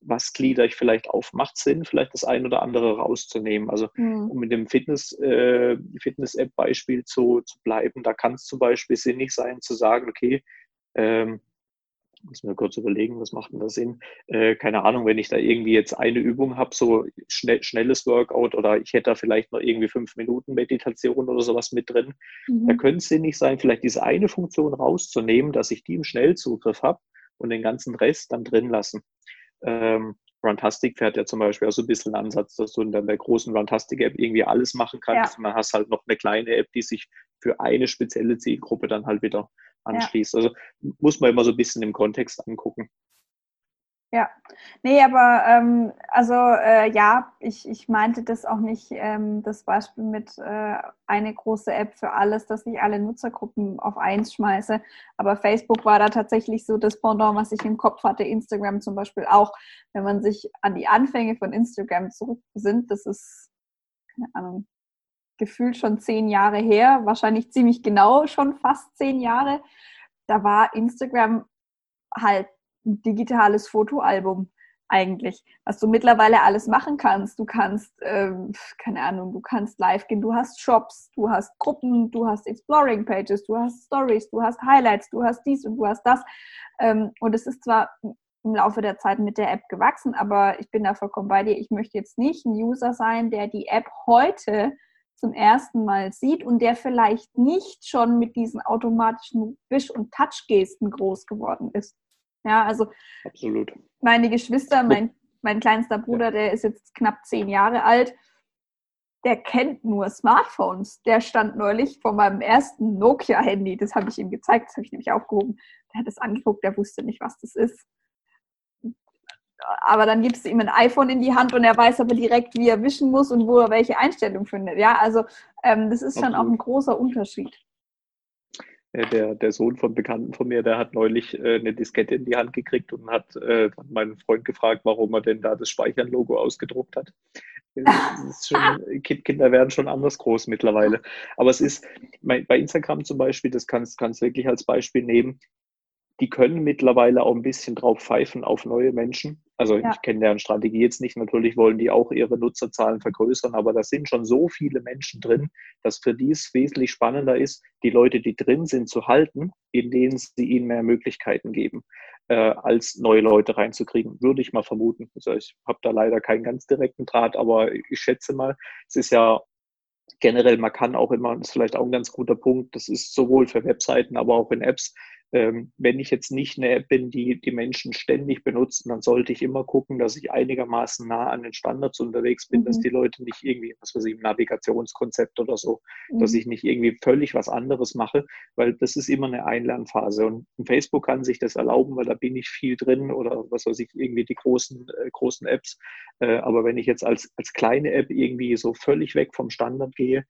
was glieder ich vielleicht auf? Macht Sinn, vielleicht das ein oder andere rauszunehmen? Also mhm. um mit dem Fitness, äh, Fitness-App-Beispiel zu, zu bleiben, da kann es zum Beispiel sinnig sein zu sagen, okay, ähm, muss mir kurz überlegen, was macht denn da Sinn? Äh, keine Ahnung, wenn ich da irgendwie jetzt eine Übung habe, so schnell, schnelles Workout oder ich hätte da vielleicht noch irgendwie fünf Minuten Meditation oder sowas mit drin, mhm. da könnte es sinnig sein, vielleicht diese eine Funktion rauszunehmen, dass ich die im Schnellzugriff habe und den ganzen Rest dann drin lassen. Ähm, Runtastic fährt ja zum Beispiel auch so ein bisschen einen Ansatz, dass du in der großen Runtastic-App irgendwie alles machen kannst. Ja. Und dann hast halt noch eine kleine App, die sich für eine spezielle Zielgruppe dann halt wieder anschließt. Ja. Also muss man immer so ein bisschen im Kontext angucken. Ja, nee, aber ähm, also äh, ja, ich, ich meinte das auch nicht, ähm, das Beispiel mit äh, eine große App für alles, dass ich alle Nutzergruppen auf eins schmeiße. Aber Facebook war da tatsächlich so das Pendant, was ich im Kopf hatte, Instagram zum Beispiel auch. Wenn man sich an die Anfänge von Instagram zurücksinnt, das ist, keine Ahnung, gefühlt schon zehn Jahre her, wahrscheinlich ziemlich genau schon fast zehn Jahre. Da war Instagram halt ein digitales Fotoalbum eigentlich, was du mittlerweile alles machen kannst. Du kannst, ähm, keine Ahnung, du kannst live gehen, du hast Shops, du hast Gruppen, du hast Exploring Pages, du hast Stories, du hast Highlights, du hast dies und du hast das. Ähm, und es ist zwar im Laufe der Zeit mit der App gewachsen, aber ich bin da vollkommen bei dir. Ich möchte jetzt nicht ein User sein, der die App heute zum ersten Mal sieht und der vielleicht nicht schon mit diesen automatischen Wisch- und Touch-Gesten groß geworden ist. Ja, also Absolut. meine Geschwister, mein, mein kleinster Bruder, der ist jetzt knapp zehn Jahre alt, der kennt nur Smartphones. Der stand neulich vor meinem ersten Nokia-Handy, das habe ich ihm gezeigt, das habe ich nämlich aufgehoben. Der hat es angeguckt, der wusste nicht, was das ist. Aber dann gibst du ihm ein iPhone in die Hand und er weiß aber direkt, wie er wischen muss und wo er welche Einstellung findet. Ja, also ähm, das ist schon auch ein großer Unterschied. Der, der Sohn von Bekannten von mir, der hat neulich äh, eine Diskette in die Hand gekriegt und hat äh, meinen Freund gefragt, warum er denn da das Speichern-Logo ausgedruckt hat. Schon, Kinder werden schon anders groß mittlerweile. Aber es ist bei Instagram zum Beispiel, das kannst du wirklich als Beispiel nehmen, die können mittlerweile auch ein bisschen drauf pfeifen auf neue Menschen. Also ja. ich kenne deren Strategie jetzt nicht. Natürlich wollen die auch ihre Nutzerzahlen vergrößern, aber da sind schon so viele Menschen drin, dass für die es wesentlich spannender ist, die Leute, die drin sind, zu halten, in denen sie ihnen mehr Möglichkeiten geben, äh, als neue Leute reinzukriegen, würde ich mal vermuten. Also ich habe da leider keinen ganz direkten Draht, aber ich schätze mal, es ist ja generell, man kann auch immer, das ist vielleicht auch ein ganz guter Punkt, das ist sowohl für Webseiten, aber auch in Apps, ähm, wenn ich jetzt nicht eine App bin, die die Menschen ständig benutzen, dann sollte ich immer gucken, dass ich einigermaßen nah an den Standards unterwegs bin, mhm. dass die Leute nicht irgendwie, was weiß ich, ein Navigationskonzept oder so, mhm. dass ich nicht irgendwie völlig was anderes mache, weil das ist immer eine Einlernphase. Und Facebook kann sich das erlauben, weil da bin ich viel drin oder was weiß ich, irgendwie die großen, äh, großen Apps. Äh, aber wenn ich jetzt als, als kleine App irgendwie so völlig weg vom Standard gehe,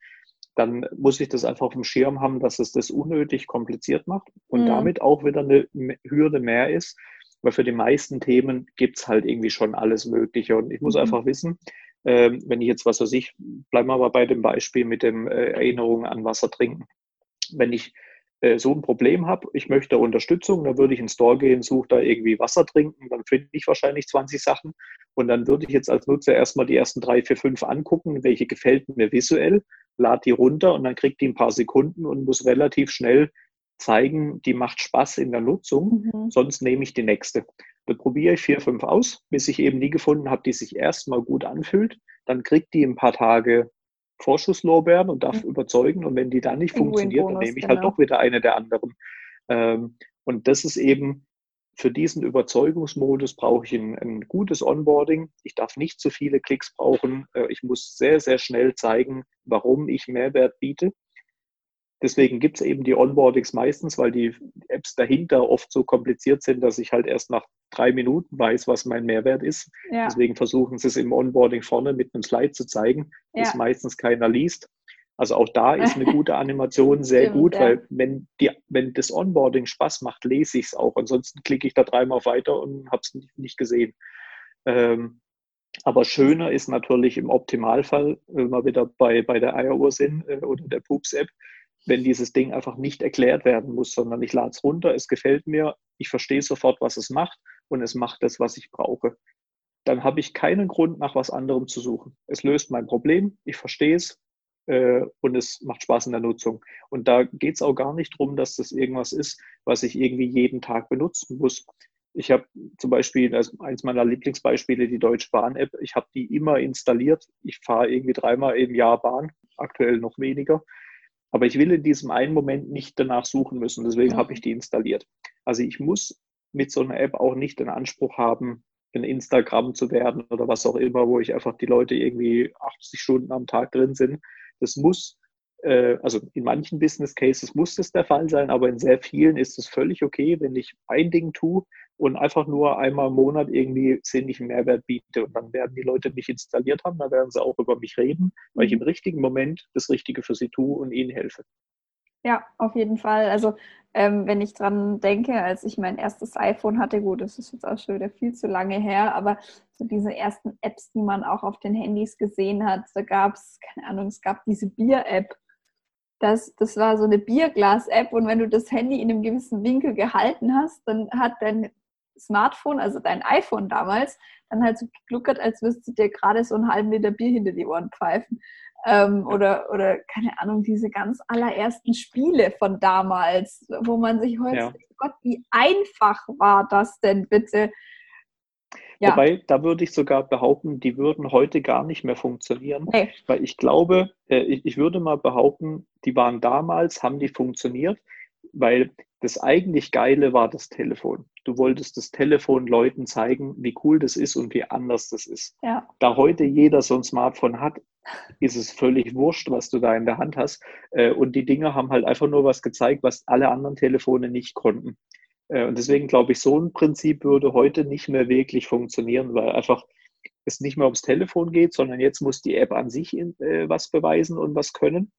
dann muss ich das einfach auf dem Schirm haben, dass es das unnötig kompliziert macht und mhm. damit auch wieder eine Hürde mehr ist, weil für die meisten Themen gibt es halt irgendwie schon alles Mögliche. Und ich muss mhm. einfach wissen, äh, wenn ich jetzt was weiß ich, bleiben wir aber bei dem Beispiel mit dem äh, Erinnerung an Wasser trinken. Wenn ich äh, so ein Problem habe, ich möchte Unterstützung, dann würde ich in den Store gehen, suche da irgendwie Wasser trinken, dann finde ich wahrscheinlich 20 Sachen und dann würde ich jetzt als Nutzer erstmal die ersten drei, vier, fünf angucken, welche gefällt mir visuell, lade die runter und dann kriegt die ein paar Sekunden und muss relativ schnell zeigen, die macht Spaß in der Nutzung, mhm. sonst nehme ich die nächste. Dann probiere ich vier, fünf aus, bis ich eben die gefunden habe, die sich erstmal gut anfühlt. Dann kriegt die ein paar Tage Vorschusslorbeeren und darf mhm. überzeugen. Und wenn die dann nicht funktioniert, dann nehme ich halt genau. halt doch wieder eine der anderen. Ähm, und das ist eben für diesen Überzeugungsmodus brauche ich ein, ein, gutes Onboarding. Ich darf nicht zu viele Klicks brauchen. Äh, ich muss sehr, sehr schnell zeigen, warum ich Mehrwert biete. Deswegen gibt es eben die Onboardings meistens, weil die Apps dahinter oft so kompliziert sind, dass ich halt erst nach drei Minuten weiß, was mein Mehrwert ist. Ja. Deswegen versuchen sie es im Onboarding vorne mit einem Slide zu zeigen, ja. das meistens keiner liest. Also auch da ist eine gute Animation sehr Stimmt, gut, ja. weil wenn, die, wenn das Onboarding Spaß macht, lese ich es auch. Ansonsten klicke ich da dreimal weiter und habe es nicht, nicht, gesehen. Ähm, aber schöner ist natürlich im Optimalfall, wenn wir wieder bei, bei der Eieruhr sind äh, oder der Pups-App, wenn dieses Ding einfach nicht erklärt werden muss, sondern ich lade es runter, es gefällt mir, ich verstehe sofort, was es macht und es macht das, was ich brauche. Dann habe ich keinen Grund, nach was anderem zu suchen. Es löst mein Problem, ich verstehe es äh, und es macht Spaß in der Nutzung. Und da geht es auch gar nicht darum, dass das irgendwas ist, was ich irgendwie jeden Tag benutzen muss. Ich habe zum Beispiel, als eins meiner Lieblingsbeispiele, die Deutsche Bahn-App, ich habe die immer installiert. Ich fahre irgendwie dreimal im Jahr Bahn, aktuell noch weniger. Aber ich will in diesem einen Moment nicht danach suchen müssen. Deswegen habe ich die installiert. Also ich muss mit so einer App auch nicht den Anspruch haben, ein Instagram zu werden oder was auch immer, wo ich einfach die Leute irgendwie 80 Stunden am Tag drin sind. Das muss, äh, also in manchen Business Cases muss das der Fall sein, aber in sehr vielen ist es völlig okay, wenn ich ein Ding tue und einfach nur einmal im Monat irgendwie sinnlichen Mehrwert biete. Und dann werden die Leute mich installiert haben, dann werden sie auch über mich reden, weil ich mhm. im richtigen Moment das Richtige für sie tue und ihnen helfe. Ja, auf jeden Fall. Also ähm, wenn ich dran denke, als ich mein erstes iPhone hatte, gut, das ist jetzt auch schon wieder viel zu lange her, aber so diese ersten Apps, die man auch auf den Handys gesehen hat, da gab es, keine Ahnung, es gab diese Bier-App. Das, das war so eine Bierglas-App und wenn du das Handy in einem gewissen Winkel gehalten hast, dann hat dein Smartphone, also dein iPhone damals, dann halt so gegluckert, als würdest du dir gerade so einen halben Liter Bier hinter die Ohren pfeifen. Ähm, oder, oder, keine Ahnung, diese ganz allerersten Spiele von damals, wo man sich heute, ja. Gott, wie einfach war das denn bitte? Ja. Wobei, da würde ich sogar behaupten, die würden heute gar nicht mehr funktionieren, nee. weil ich glaube, äh, ich, ich würde mal behaupten, die waren damals, haben die funktioniert, weil das eigentlich Geile war das Telefon. Du wolltest das Telefon Leuten zeigen, wie cool das ist und wie anders das ist. Ja. Da heute jeder so ein Smartphone hat, ist es völlig wurscht, was du da in der Hand hast. Äh, und die Dinge haben halt einfach nur was gezeigt, was alle anderen Telefone nicht konnten. Äh, und deswegen glaube ich, so ein Prinzip würde heute nicht mehr wirklich funktionieren, weil einfach es nicht mehr ums Telefon geht, sondern jetzt muss die App an sich äh, was beweisen und was können.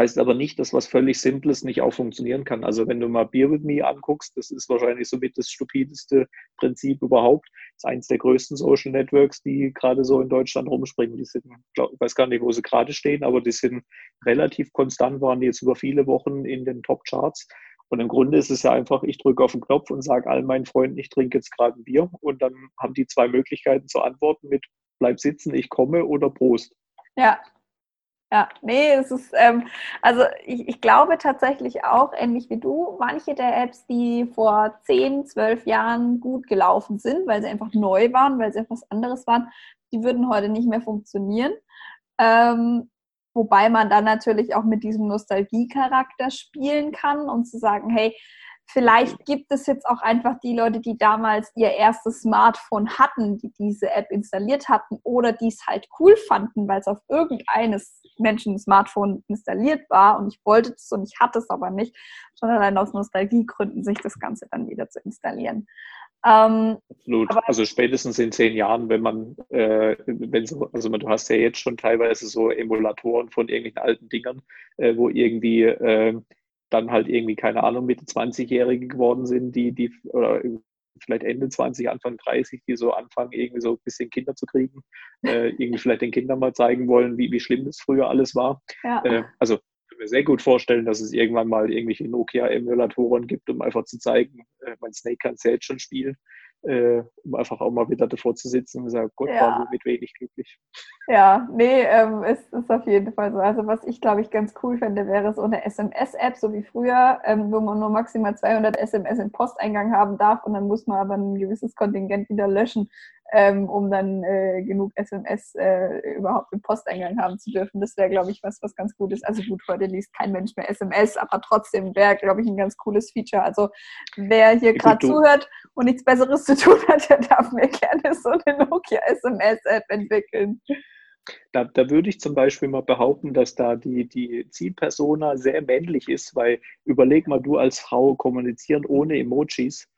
Heißt aber nicht, dass was völlig Simples nicht auch funktionieren kann. Also wenn du mal Beer with Me anguckst, das ist wahrscheinlich somit das stupideste Prinzip überhaupt. Das ist eines der größten Social Networks, die gerade so in Deutschland rumspringen. Die sind, ich weiß gar nicht, wo sie gerade stehen, aber die sind relativ konstant, waren jetzt über viele Wochen in den Top Charts. Und im Grunde ist es ja einfach, ich drücke auf den Knopf und sage allen meinen Freunden, ich trinke jetzt gerade ein Bier. Und dann haben die zwei Möglichkeiten zu antworten mit bleib sitzen, ich komme oder Prost. Ja, ja, nee, es ist, ähm, also ich, ich glaube tatsächlich auch, ähnlich wie du, manche der Apps, die vor 10, 12 Jahren gut gelaufen sind, weil sie einfach neu waren, weil sie etwas anderes waren, die würden heute nicht mehr funktionieren. Ähm, wobei man dann natürlich auch mit diesem Nostalgie-Charakter spielen kann und zu sagen, hey, Vielleicht gibt es jetzt auch einfach die Leute, die damals ihr erstes Smartphone hatten, die diese App installiert hatten oder die es halt cool fanden, weil es auf irgendeines Menschen Smartphone installiert war und ich wollte es und ich hatte es aber nicht, sondern allein aus Nostalgiegründen sich das Ganze dann wieder zu installieren. Ähm, Absolut. also spätestens in zehn Jahren, wenn man, äh, wenn so, also du hast ja jetzt schon teilweise so Emulatoren von irgendwelchen alten Dingern, äh, wo irgendwie äh, dann halt irgendwie, keine Ahnung, Mitte 20-Jährige geworden sind, die, die, oder vielleicht Ende 20, Anfang 30, die so anfangen, irgendwie so ein bisschen Kinder zu kriegen, äh, irgendwie vielleicht den Kindern mal zeigen wollen, wie, wie schlimm das früher alles war. Ja. Äh, also mir sehr gut vorstellen, dass es irgendwann mal irgendwelche Nokia-Emulatoren gibt, um einfach zu zeigen, äh, mein Snake kann es ja jetzt schon spielen äh, um einfach auch mal wieder davor zu sitzen und sagen, Gott, ja. war mit wenig glücklich. Ja, nee, ähm, ist, ist auf jeden Fall so. Also was ich, glaube ich, ganz cool fände, wäre so eine SMS-App, so wie früher, ähm, wo man nur maximal 200 SMS im Posteingang haben darf und dann muss man aber ein gewisses Kontingent wieder löschen ähm, um dann äh, genug SMS äh, überhaupt im Posteingang haben zu dürfen. Das wäre, glaube ich, was, was ganz gut ist. Also gut, heute liest kein Mensch mehr SMS, aber trotzdem wäre, glaube ich, ein ganz cooles Feature. Also wer hier gerade zuhört und nichts Besseres zu tun hat, der darf mir gerne so eine Nokia SMS-App entwickeln. Da, da, würde ich zum Beispiel mal behaupten, dass da die, die Zielpersona sehr männlich ist, weil überleg mal, du als Frau kommunizieren ohne Emojis.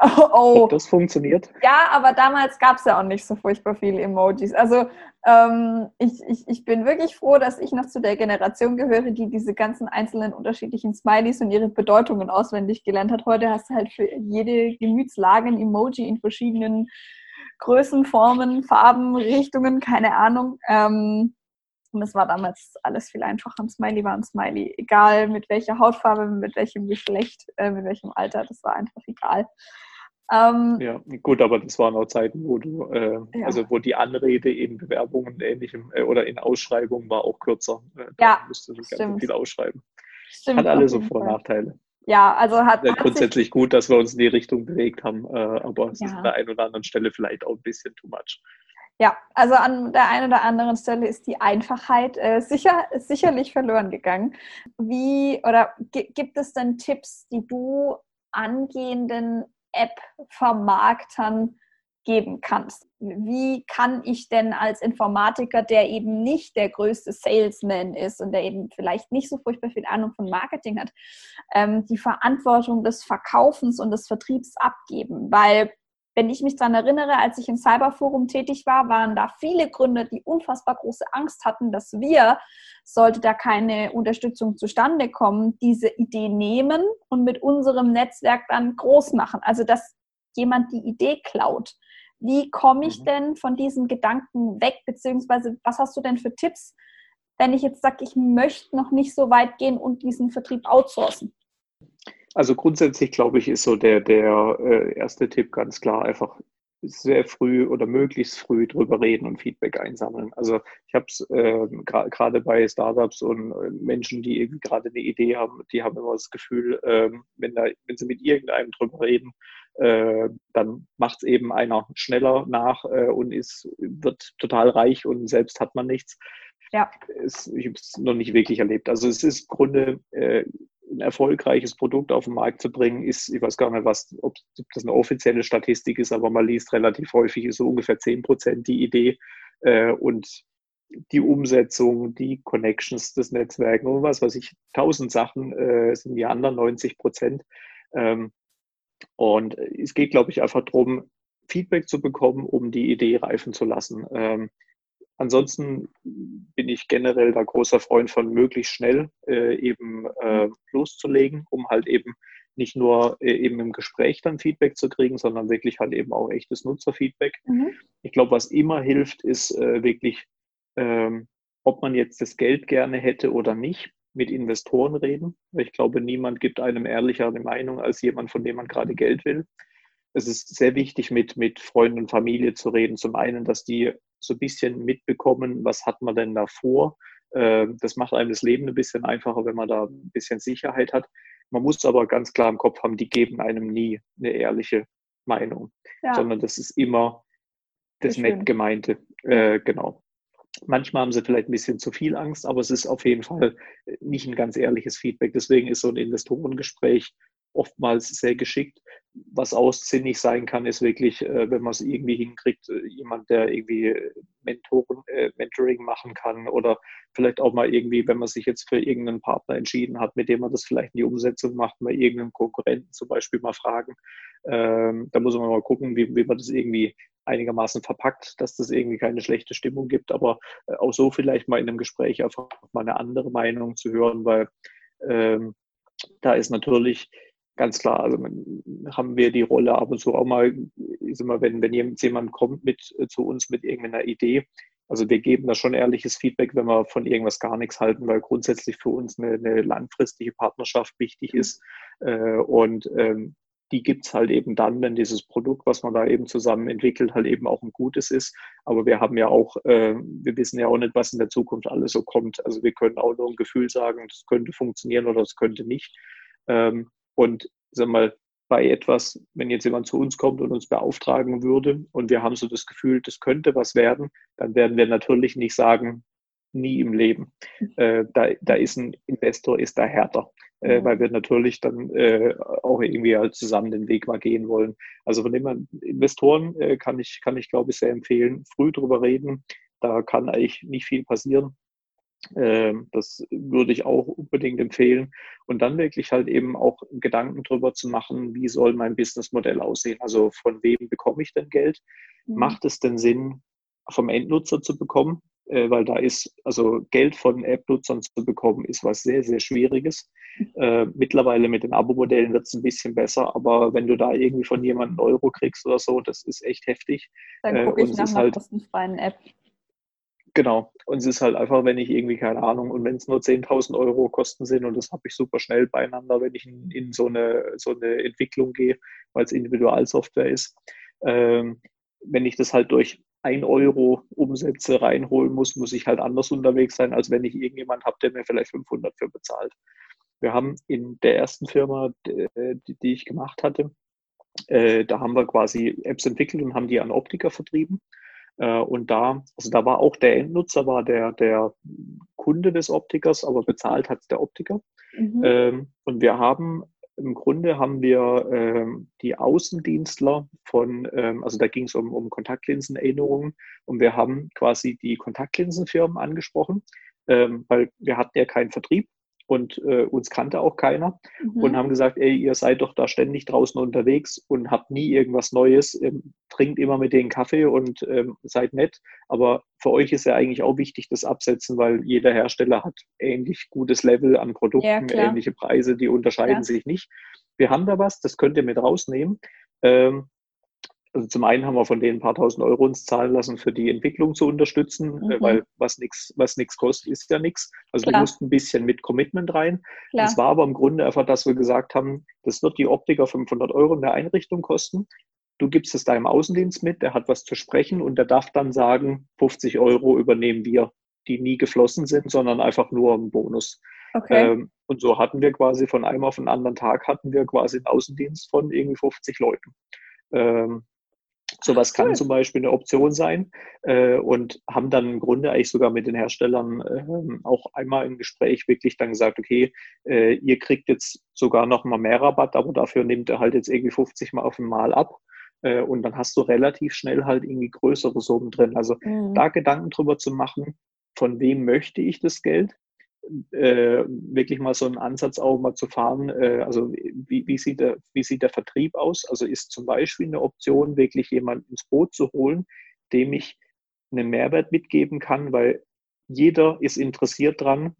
Oh, oh. Ob das funktioniert? Ja, aber damals gab es ja auch nicht so furchtbar viele Emojis. Also ähm, ich, ich, ich bin wirklich froh, dass ich noch zu der Generation gehöre, die diese ganzen einzelnen unterschiedlichen Smileys und ihre Bedeutungen auswendig gelernt hat. Heute hast du halt für jede Gemütslage ein Emoji in verschiedenen Größen, Formen, Farben, Richtungen, keine Ahnung. Ähm, und es war damals alles viel einfacher. Ein Smiley war ein Smiley. Egal mit welcher Hautfarbe, mit welchem Geschlecht, äh, mit welchem Alter, das war einfach egal. Ähm, ja, gut, aber das waren auch Zeiten, wo du, äh, ja. also wo die Anrede in Bewerbungen ähnlichem äh, oder in Ausschreibungen war auch kürzer. Äh, da ja, musste du ganz viel ausschreiben. Stimmt, hat alle so Vor- und Nachteile. Ja, also hat. Ja, grundsätzlich gut, dass wir uns in die Richtung bewegt haben, äh, aber es ja. ist an der einen oder anderen Stelle vielleicht auch ein bisschen too much. Ja, also an der einen oder anderen Stelle ist die Einfachheit äh, sicher, sicherlich verloren gegangen. Wie oder gibt es denn Tipps, die du angehenden App-Vermarktern geben kannst. Wie kann ich denn als Informatiker, der eben nicht der größte Salesman ist und der eben vielleicht nicht so furchtbar viel Ahnung von Marketing hat, ähm, die Verantwortung des Verkaufens und des Vertriebs abgeben? Weil wenn ich mich daran erinnere, als ich im Cyberforum tätig war, waren da viele Gründer, die unfassbar große Angst hatten, dass wir, sollte da keine Unterstützung zustande kommen, diese Idee nehmen und mit unserem Netzwerk dann groß machen. Also dass jemand die Idee klaut. Wie komme ich mhm. denn von diesem Gedanken weg, beziehungsweise was hast du denn für Tipps, wenn ich jetzt sage, ich möchte noch nicht so weit gehen und diesen Vertrieb outsourcen? Also grundsätzlich glaube ich, ist so der, der äh, erste Tipp ganz klar einfach sehr früh oder möglichst früh drüber reden und Feedback einsammeln. Also ich habe es äh, gerade bei Startups und äh, Menschen, die irgendwie gerade eine Idee haben, die haben immer das Gefühl, äh, wenn, da, wenn sie mit irgendeinem drüber reden, äh, dann macht es eben einer schneller nach äh, und ist, wird total reich und selbst hat man nichts. Ja. Es, ich habe es noch nicht wirklich erlebt. Also es ist im Grunde äh, ein erfolgreiches Produkt auf den Markt zu bringen, ist, ich weiß gar nicht, was, ob das eine offizielle Statistik ist, aber man liest relativ häufig, ist so ungefähr 10 Prozent die Idee äh, und die Umsetzung, die Connections, das Netzwerk und was weiß ich, tausend Sachen äh, sind die anderen 90 Prozent. Ähm, und es geht, glaube ich, einfach darum, Feedback zu bekommen, um die Idee reifen zu lassen. Ähm, Ansonsten bin ich generell da großer Freund von möglichst schnell äh, eben äh, loszulegen, um halt eben nicht nur äh, eben im Gespräch dann Feedback zu kriegen, sondern wirklich halt eben auch echtes Nutzerfeedback. Mhm. Ich glaube, was immer hilft, ist äh, wirklich, ähm, ob man jetzt das Geld gerne hätte oder nicht, mit Investoren reden. Ich glaube, niemand gibt einem ehrlichere Meinung als jemand, von dem man gerade Geld will es ist sehr wichtig, mit, mit Freunden und Familie zu reden. Zum einen, dass die so ein bisschen mitbekommen, was hat man denn da vor. Ähm, das macht einem das Leben ein bisschen einfacher, wenn man da ein bisschen Sicherheit hat. Man muss aber ganz klar im Kopf haben, die geben einem nie eine ehrliche Meinung, ja. sondern das ist immer das nett gemeinte. Äh, genau. Manchmal haben sie vielleicht ein bisschen zu viel Angst, aber es ist auf jeden Fall nicht ein ganz ehrliches Feedback. Deswegen ist so ein Investorengespräch oftmals sehr geschickt. Was aussinnig sein kann, ist wirklich, äh, wenn man es irgendwie hinkriegt, äh, jemand, der irgendwie Mentoren, äh, Mentoring machen kann oder vielleicht auch mal irgendwie, wenn man sich jetzt für irgendeinen Partner entschieden hat, mit dem man das vielleicht in die Umsetzung macht, mal irgendeinen Konkurrenten zum Beispiel mal fragen. Ähm, da muss man mal gucken, wie, wie man das irgendwie einigermaßen verpackt, dass das irgendwie keine schlechte Stimmung gibt, aber äh, auch so vielleicht mal in einem Gespräch einfach mal eine andere Meinung zu hören, weil ähm, da ist natürlich ganz klar, also haben wir die Rolle ab und zu auch mal, ist immer, wenn, wenn jemand kommt mit äh, zu uns mit irgendeiner Idee, also wir geben da schon ehrliches Feedback, wenn wir von irgendwas gar nichts halten, weil grundsätzlich für uns eine, eine langfristige Partnerschaft wichtig ist. Äh, und ähm, die gibt's halt eben dann, wenn dieses Produkt, was man da eben zusammen entwickelt, halt eben auch ein gutes ist. Aber wir haben ja auch, äh, wir wissen ja auch nicht, was in der Zukunft alles so kommt. Also wir können auch nur ein Gefühl sagen, das könnte funktionieren oder das könnte nicht. Ähm, und sag mal, bei etwas, wenn jetzt jemand zu uns kommt und uns beauftragen würde und wir haben so das Gefühl, das könnte was werden, dann werden wir natürlich nicht sagen, nie im Leben. Äh, da, da ist ein Investor, ist da härter, äh, weil wir natürlich dann äh, auch irgendwie halt zusammen den Weg mal gehen wollen. Also von dem Investoren äh, kann ich, kann ich glaube ich sehr empfehlen, früh drüber reden. Da kann eigentlich nicht viel passieren. Ähm, das würde ich auch unbedingt empfehlen. Und dann wirklich halt eben auch Gedanken darüber zu machen, wie soll mein Businessmodell aussehen? Also von wem bekomme ich denn Geld? Mhm. Macht es denn Sinn, vom Endnutzer zu bekommen? Äh, weil da ist, also Geld von App-Nutzern zu bekommen, ist was sehr, sehr Schwieriges. Äh, mittlerweile mit den Abo-Modellen wird es ein bisschen besser, aber wenn du da irgendwie von jemandem einen Euro kriegst oder so, das ist echt heftig. Dann gucke äh, ich nach einer halt, kostenfreien App. Genau. Und es ist halt einfach, wenn ich irgendwie, keine Ahnung, und wenn es nur 10.000 Euro Kosten sind und das habe ich super schnell beieinander, wenn ich in, in, so, eine, so eine Entwicklung gehe, weil es Individualsoftware ist. Ähm, wenn ich das halt durch 1 Euro Umsätze reinholen muss, muss ich halt anders unterwegs sein, als wenn ich irgendjemand habe, der mir vielleicht 500 für bezahlt. Wir haben in der ersten Firma, die, die ich gemacht hatte, äh, da haben wir quasi Apps entwickelt und haben die an Optiker vertrieben. Äh, und da, also da war auch der Endnutzer, war der, der Kunde des Optikers, aber bezahlt hat der Optiker. Mhm. Ähm, und wir haben im Grunde haben wir ähm, die Außendienstler von, ähm, also da ging es um, um Kontaktlinsenerinnerungen und wir haben quasi die Kontaktlinsenfirmen angesprochen, ähm, weil wir hatten ja keinen Vertrieb und äh, uns kannte auch keiner mhm. und haben gesagt, ey, ihr seid doch da ständig draußen unterwegs und habt nie irgendwas Neues, ähm, trinkt immer mit denen Kaffee und ähm, seid nett, aber für euch ist ja eigentlich auch wichtig das Absetzen, weil jeder Hersteller hat ähnlich gutes Level an Produkten, ja, ähnliche Preise, die unterscheiden ja. sich nicht. Wir haben da was, das könnt ihr mit rausnehmen. Ähm, also zum einen haben wir von denen ein paar tausend Euro uns zahlen lassen, für die Entwicklung zu unterstützen, äh, mhm. weil was nichts was nix kostet, ist ja nichts. Also Klar. wir mussten ein bisschen mit Commitment rein. Es war aber im Grunde einfach, dass wir gesagt haben, das wird die Optiker 500 Euro in der Einrichtung kosten. Du gibst es deinem Außendienst mit, der hat was zu sprechen und der darf dann sagen, 50 Euro übernehmen wir, die nie geflossen sind, sondern einfach nur ein Bonus. Okay. Ähm, und so hatten wir quasi von einem auf den anderen Tag hatten wir quasi einen Außendienst von irgendwie 50 Leuten. Ähm, Sowas cool. kann zum Beispiel eine Option sein äh, und haben dann im Grunde eigentlich sogar mit den Herstellern äh, auch einmal im Gespräch wirklich dann gesagt, okay, äh, ihr kriegt jetzt sogar noch mal mehr Rabatt, aber dafür nimmt er halt jetzt irgendwie 50 Mal auf einmal ab. Äh, und dann hast du relativ schnell halt irgendwie größere Summen drin. Also mhm. da Gedanken drüber zu machen, von wem möchte ich das Geld? Äh, wirklich mal so einen Ansatz auch mal zu fahren. Äh, also wie, wie, sieht der, wie sieht der Vertrieb aus? Also ist zum Beispiel eine Option, wirklich jemanden ins Boot zu holen, dem ich einen Mehrwert mitgeben kann, weil jeder ist interessiert dran,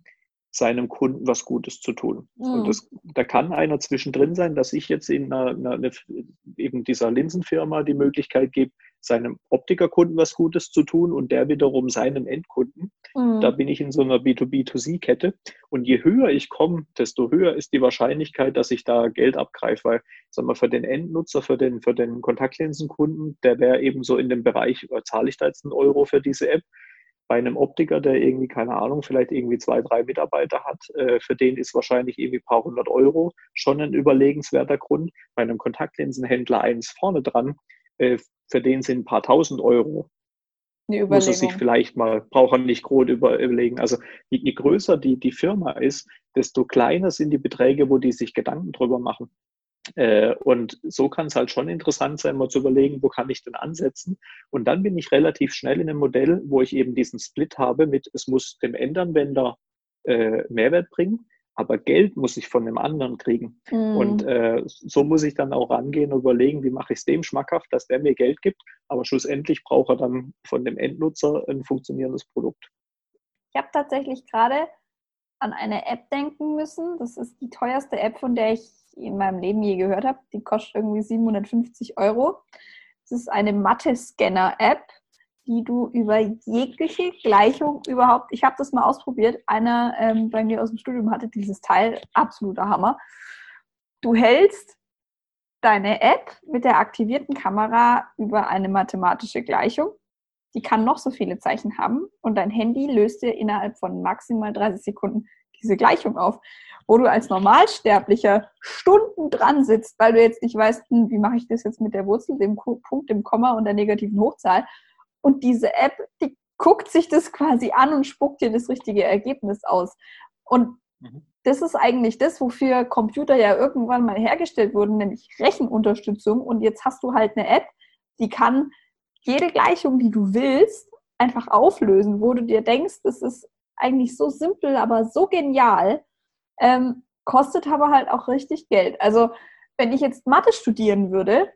seinem Kunden was Gutes zu tun. Mhm. Und das, da kann einer zwischendrin sein, dass ich jetzt in einer, einer, eben dieser Linsenfirma die Möglichkeit gebe, seinem Optikerkunden was Gutes zu tun und der wiederum seinem Endkunden. Mhm. Da bin ich in so einer B2B2C-Kette. Und je höher ich komme, desto höher ist die Wahrscheinlichkeit, dass ich da Geld abgreife. Weil, sag mal, für den Endnutzer, für den, für den Kontaktlinsenkunden, der wäre eben so in dem Bereich, äh, zahle ich da jetzt einen Euro für diese App? bei einem Optiker, der irgendwie, keine Ahnung, vielleicht irgendwie zwei, drei Mitarbeiter hat, äh, für den ist wahrscheinlich irgendwie ein paar hundert Euro schon ein überlegenswerter Grund. Bei einem Kontaktlinsenhändler eins vorne dran, äh, für den sind ein paar tausend Euro. Muss er sich vielleicht mal, braucht er nicht groß überlegen. Also je, je größer die, die Firma ist, desto kleiner sind die Beträge, wo die sich Gedanken drüber machen. Äh, und so kann es halt schon interessant sein, mal zu überlegen, wo kann ich denn ansetzen. Und dann bin ich relativ schnell in einem Modell, wo ich eben diesen Split habe mit, es muss dem Ändernwender äh, Mehrwert bringen, aber Geld muss ich von dem anderen kriegen. Mhm. Und äh, so muss ich dann auch rangehen und überlegen, wie mache ich es dem schmackhaft, dass der mir Geld gibt, aber schlussendlich braucht er dann von dem Endnutzer ein funktionierendes Produkt. Ich habe tatsächlich gerade an eine App denken müssen. Das ist die teuerste App, von der ich in meinem Leben je gehört habe. Die kostet irgendwie 750 Euro. Das ist eine Mathe-Scanner-App, die du über jegliche Gleichung überhaupt, ich habe das mal ausprobiert, einer ähm, bei mir aus dem Studium hatte dieses Teil, absoluter Hammer. Du hältst deine App mit der aktivierten Kamera über eine mathematische Gleichung. Die kann noch so viele Zeichen haben und dein Handy löst dir innerhalb von maximal 30 Sekunden diese Gleichung auf wo du als Normalsterblicher Stunden dran sitzt, weil du jetzt nicht weißt, hm, wie mache ich das jetzt mit der Wurzel, dem Punkt, dem Komma und der negativen Hochzahl. Und diese App, die guckt sich das quasi an und spuckt dir das richtige Ergebnis aus. Und mhm. das ist eigentlich das, wofür Computer ja irgendwann mal hergestellt wurden, nämlich Rechenunterstützung. Und jetzt hast du halt eine App, die kann jede Gleichung, die du willst, einfach auflösen, wo du dir denkst, das ist eigentlich so simpel, aber so genial ähm, kostet aber halt auch richtig Geld. Also wenn ich jetzt Mathe studieren würde,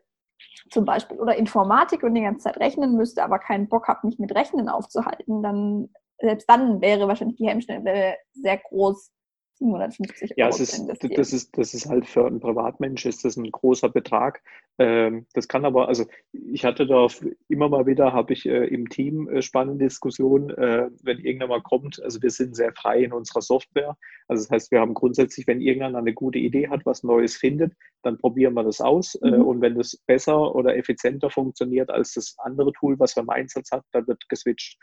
zum Beispiel, oder Informatik und die ganze Zeit rechnen müsste, aber keinen Bock habe, mich mit Rechnen aufzuhalten, dann selbst dann wäre wahrscheinlich die Hemmschwelle sehr groß, 750 Euro. Ja, es ist, das, ist, das ist halt für einen Privatmensch ist das ein großer Betrag. Ähm, das kann aber, also ich hatte da immer mal wieder, habe ich äh, im Team äh, spannende Diskussionen, äh, wenn irgendwann mal kommt, also wir sind sehr frei in unserer Software. Also das heißt, wir haben grundsätzlich, wenn irgendeiner eine gute Idee hat, was Neues findet, dann probieren wir das aus. Mhm. Und wenn das besser oder effizienter funktioniert als das andere Tool, was wir im Einsatz hat, dann wird geswitcht.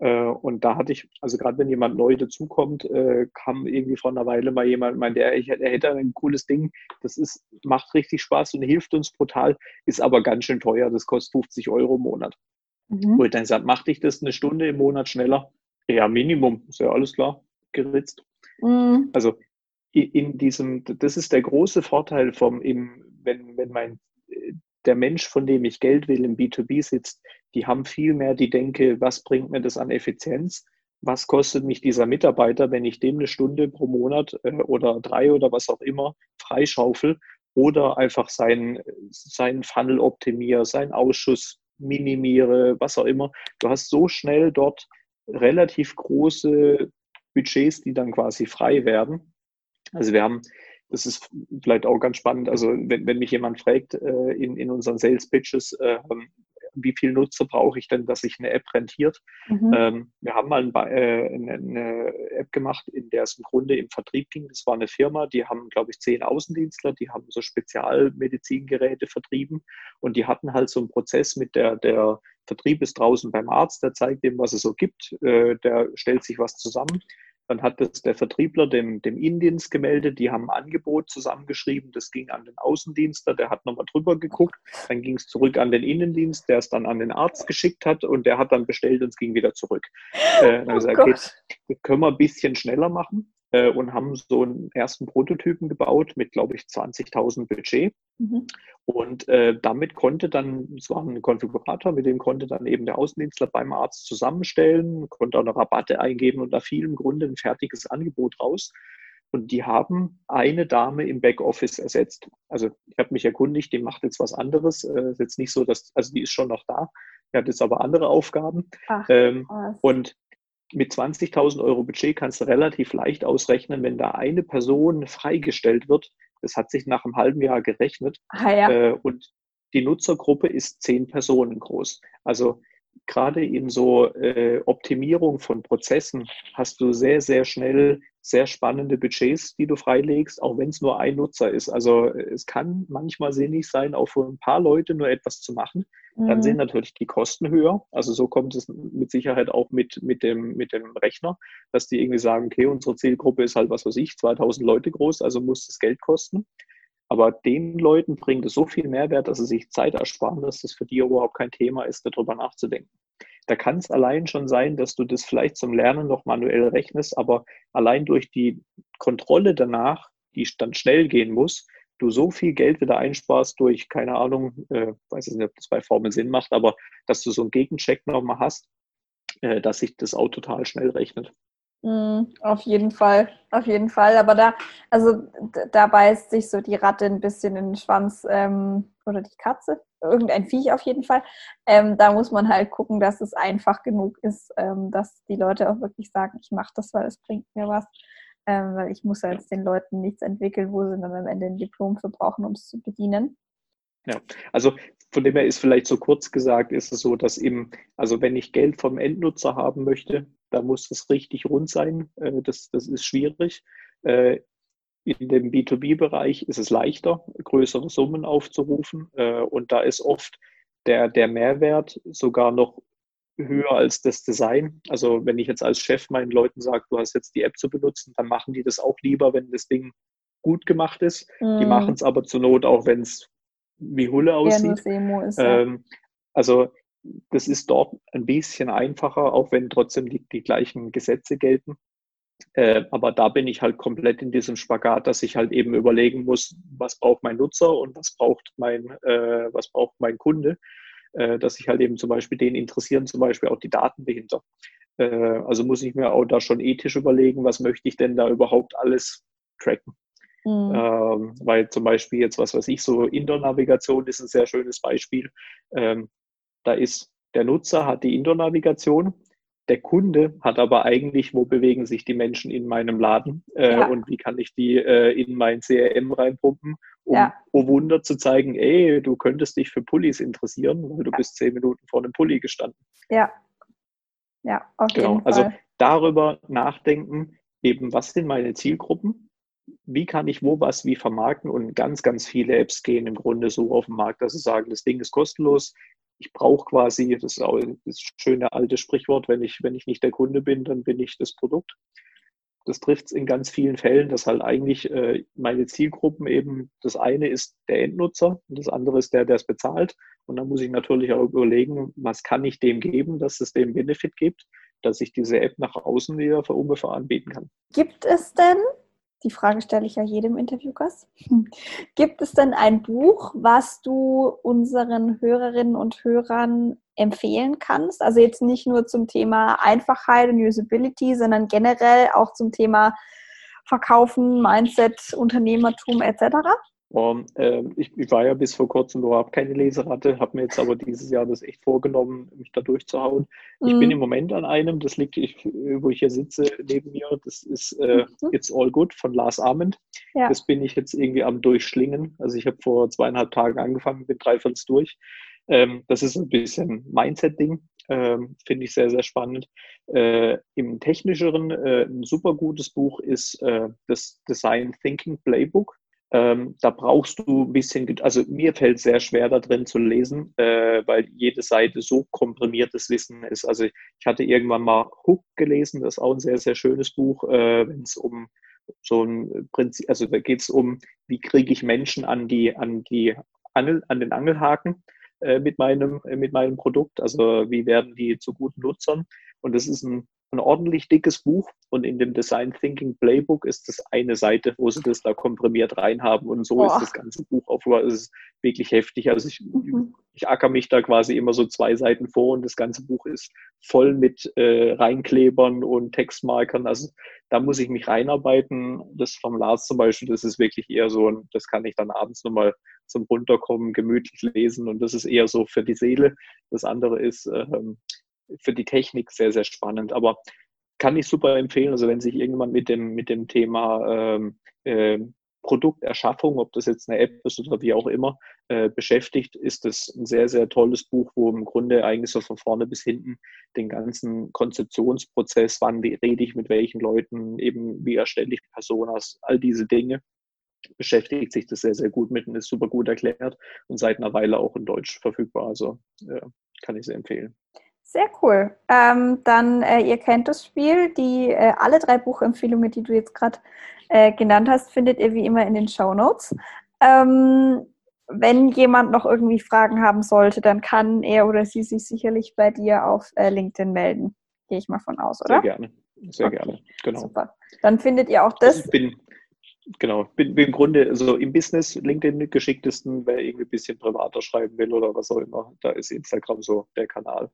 Äh, und da hatte ich, also gerade wenn jemand neu dazukommt, äh, kam irgendwie vor einer Weile mal jemand, meinte, er, er hätte ein cooles Ding, das ist, macht richtig Spaß und hilft uns brutal, ist aber ganz schön teuer, das kostet 50 Euro im Monat. Mhm. Wo ich dann gesagt, mach dich das eine Stunde im Monat schneller? Ja, Minimum, ist ja alles klar, geritzt. Mhm. Also in diesem, das ist der große Vorteil vom, im, wenn, wenn mein der Mensch, von dem ich Geld will, im B2B sitzt, die haben viel mehr die Denke, was bringt mir das an Effizienz? Was kostet mich dieser Mitarbeiter, wenn ich dem eine Stunde pro Monat äh, oder drei oder was auch immer freischaufel oder einfach seinen, seinen Funnel optimiere, seinen Ausschuss minimiere, was auch immer. Du hast so schnell dort relativ große Budgets, die dann quasi frei werden. Also wir haben das ist vielleicht auch ganz spannend. Also wenn, wenn mich jemand fragt äh, in, in unseren Sales Pitches, äh, wie viel Nutzer brauche ich denn, dass sich eine App rentiert? Mhm. Ähm, wir haben mal ein, äh, eine, eine, App gemacht, in der es im Grunde im Vertrieb ging. Das war eine Firma, die haben, glaube ich, zehn Außendienstler, die haben so Spezialmedizingeräte vertrieben und die hatten halt so einen Prozess mit der, der Vertrieb ist draußen beim Arzt, der zeigt dem, was es so gibt, äh, der stellt sich was zusammen dann hat das der Vertriebler dem, dem Innendienst gemeldet, die haben ein Angebot zusammengeschrieben, das ging an den Außendienstler, der hat nochmal drüber geguckt, dann ging es zurück an den Innendienst, der es dann an den Arzt geschickt hat und der hat dann bestellt und es ging wieder zurück. Äh, dann oh gesagt, okay, das können wir ein bisschen schneller machen und haben so einen ersten Prototypen gebaut mit, glaube ich, 20.000 Budget. Mhm. Und äh, damit konnte dann, es war ein Konfigurator, mit dem konnte dann eben der Außendienstler beim Arzt zusammenstellen, konnte auch eine Rabatte eingeben und da fiel im Grunde ein fertiges Angebot raus. Und die haben eine Dame im Backoffice ersetzt. Also ich habe mich erkundigt, die macht jetzt was anderes. Äh, ist jetzt nicht so, dass, also die ist schon noch da, die hat jetzt aber andere Aufgaben. Ach, ähm, und mit 20.000 Euro Budget kannst du relativ leicht ausrechnen, wenn da eine Person freigestellt wird. Das hat sich nach einem halben Jahr gerechnet. Ah, ja. äh, und die Nutzergruppe ist zehn Personen groß. Also gerade in so äh, Optimierung von Prozessen hast du sehr, sehr schnell sehr spannende Budgets, die du freilegst, auch wenn es nur ein Nutzer ist. Also es kann manchmal sinnig sein, auch für ein paar Leute nur etwas zu machen. Dann mhm. sind natürlich die Kosten höher. Also so kommt es mit Sicherheit auch mit, mit, dem, mit dem Rechner, dass die irgendwie sagen, okay, unsere Zielgruppe ist halt, was weiß ich, 2000 Leute groß, also muss das Geld kosten. Aber den Leuten bringt es so viel Mehrwert, dass sie sich Zeit ersparen, dass das für die überhaupt kein Thema ist, darüber nachzudenken. Da kann es allein schon sein, dass du das vielleicht zum Lernen noch manuell rechnest, aber allein durch die Kontrolle danach, die dann schnell gehen muss, du so viel Geld wieder einsparst durch, keine Ahnung, äh, weiß ich nicht, ob das bei Formel Sinn macht, aber dass du so einen Gegencheck nochmal hast, äh, dass sich das auch total schnell rechnet. Mm, auf jeden Fall, auf jeden Fall. Aber da, also da beißt sich so die Ratte ein bisschen in den Schwanz ähm, oder die Katze, irgendein Viech auf jeden Fall. Ähm, da muss man halt gucken, dass es einfach genug ist, ähm, dass die Leute auch wirklich sagen, ich mache das, weil es bringt mir was. Ähm, weil ich muss jetzt den Leuten nichts entwickeln, wo sie dann am Ende ein Diplom für brauchen, um es zu bedienen. Ja, also von dem her ist vielleicht so kurz gesagt, ist es so, dass eben, also wenn ich Geld vom Endnutzer haben möchte, da muss es richtig rund sein. Äh, das, das ist schwierig. Äh, in dem B2B-Bereich ist es leichter, größere Summen aufzurufen. Äh, und da ist oft der, der Mehrwert sogar noch höher als das Design. Also wenn ich jetzt als Chef meinen Leuten sage, du hast jetzt die App zu benutzen, dann machen die das auch lieber, wenn das Ding gut gemacht ist. Mm. Die mhm. machen es aber zur Not auch, wenn es wie Hulle aussieht. Ja, ist, ja. ähm, also das ist dort ein bisschen einfacher, auch wenn trotzdem die, die gleichen Gesetze gelten. Äh, aber da bin ich halt komplett in diesem Spagat, dass ich halt eben überlegen muss, was braucht mein Nutzer und was braucht mein, äh, was braucht mein Kunde, äh, dass ich halt eben zum Beispiel den interessieren, zum Beispiel auch die Daten dahinter. Äh, also muss ich mir auch da schon ethisch überlegen, was möchte ich denn da überhaupt alles tracken. Mhm. Ähm, weil zum Beispiel jetzt, was weiß ich, so Indoor-Navigation ist ein sehr schönes Beispiel. Ähm, da ist der Nutzer hat die Indoor-Navigation, der Kunde hat aber eigentlich, wo bewegen sich die Menschen in meinem Laden äh, ja. und wie kann ich die äh, in mein CRM reinpumpen, um, ja. oh Wunder, zu zeigen, ey, du könntest dich für Pullis interessieren, weil du ja. bist zehn Minuten vor einem Pulli gestanden. Ja, ja, auf genau. jeden also Fall. Also darüber nachdenken, eben, was sind meine Zielgruppen, wie kann ich wo was wie vermarkten und ganz, ganz viele Apps gehen im Grunde so auf den Markt, dass sie sagen, das Ding ist kostenlos, ich brauche quasi, das ist auch das schöne alte Sprichwort, wenn ich, wenn ich nicht der Kunde bin, dann bin ich das Produkt. Das trifft es in ganz vielen Fällen, dass halt eigentlich äh, meine Zielgruppen eben, das eine ist der Endnutzer und das andere ist der, der es bezahlt. Und dann muss ich natürlich auch überlegen, was kann ich dem geben, dass es dem Benefit gibt, dass ich diese App nach außen wieder für ungefähr anbieten kann. Gibt es denn die Frage stelle ich ja jedem Interviewgast. Gibt es denn ein Buch, was du unseren Hörerinnen und Hörern empfehlen kannst? Also jetzt nicht nur zum Thema Einfachheit und Usability, sondern generell auch zum Thema Verkaufen, Mindset, Unternehmertum etc.? Und, äh, ich, ich, war ja bis vor kurzem überhaupt keine Leseratte, habe mir jetzt aber dieses Jahr das echt vorgenommen, mich da durchzuhauen. Ich mhm. bin im Moment an einem, das liegt, ich, wo ich hier sitze, neben mir, das ist äh, mhm. It's All Good von Lars Arment. Ja. Das bin ich jetzt irgendwie am Durchschlingen. Also ich habe vor zweieinhalb Tagen angefangen, bin dreiviertel durch. Ähm, das ist ein bisschen Mindset-Ding, ähm, finde ich sehr, sehr spannend. Äh, Im technischeren, äh, ein super gutes Buch ist äh, das Design Thinking Playbook ähm, da brauchst du ein bisschen, also mir fällt sehr schwer da drin zu lesen, äh, weil jede Seite so komprimiertes Wissen ist. Also ich hatte irgendwann mal Hook gelesen, das ist auch ein sehr, sehr schönes Buch, äh, wenn es um so ein Prinzip, also da geht es um, wie kriege ich Menschen an die, an die Angel, an den Angelhaken äh, mit meinem, mit meinem Produkt, also wie werden die zu guten Nutzern. Und das ist ein ein ordentlich dickes Buch und in dem Design Thinking Playbook ist das eine Seite, wo sie das da komprimiert reinhaben und so Boah. ist das ganze Buch auf. Es ist wirklich heftig. Also ich, mhm. ich acker mich da quasi immer so zwei Seiten vor und das ganze Buch ist voll mit äh, Reinklebern und Textmarkern. Also da muss ich mich reinarbeiten. Das vom Lars zum Beispiel, das ist wirklich eher so, das kann ich dann abends nochmal zum Runterkommen gemütlich lesen und das ist eher so für die Seele. Das andere ist, ähm, für die Technik sehr, sehr spannend. Aber kann ich super empfehlen. Also wenn sich irgendjemand mit dem, mit dem Thema ähm, äh, Produkterschaffung, ob das jetzt eine App ist oder wie auch immer, äh, beschäftigt, ist das ein sehr, sehr tolles Buch, wo im Grunde eigentlich so von vorne bis hinten den ganzen Konzeptionsprozess, wann rede ich mit welchen Leuten, eben wie erstelle ich Personas, all diese Dinge, beschäftigt sich das sehr, sehr gut mit und ist super gut erklärt und seit einer Weile auch in Deutsch verfügbar. Also äh, kann ich sehr empfehlen. Sehr cool. Ähm, dann, äh, ihr kennt das Spiel. Die äh, alle drei Buchempfehlungen, die du jetzt gerade äh, genannt hast, findet ihr wie immer in den Show Notes. Ähm, wenn jemand noch irgendwie Fragen haben sollte, dann kann er oder sie sich sicherlich bei dir auf äh, LinkedIn melden. Gehe ich mal von aus, oder? Sehr gerne. Sehr okay. gerne. Genau. Super. Dann findet ihr auch das. Ich bin, genau, bin, bin im Grunde so im Business LinkedIn geschicktesten, wer irgendwie ein bisschen privater schreiben will oder was auch immer. Da ist Instagram so der Kanal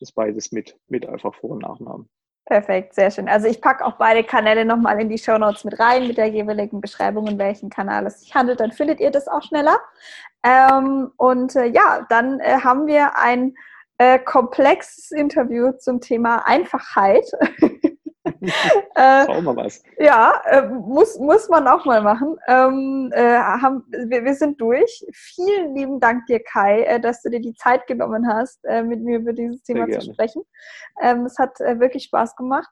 das beides mit, mit einfach Vor- und Nachnamen. Perfekt, sehr schön. Also ich packe auch beide Kanäle nochmal in die Show Notes mit rein, mit der jeweiligen Beschreibung, in welchen Kanal es sich handelt. Dann findet ihr das auch schneller. Ähm, und äh, ja, dann äh, haben wir ein äh, komplexes Interview zum Thema Einfachheit. äh, wir was. Ja, äh, muss, muss man auch mal machen. Ähm, äh, haben, wir, wir, sind durch. Vielen lieben Dank dir, Kai, äh, dass du dir die Zeit genommen hast, äh, mit mir über dieses Thema zu sprechen. Ähm, es hat wirklich Spaß gemacht.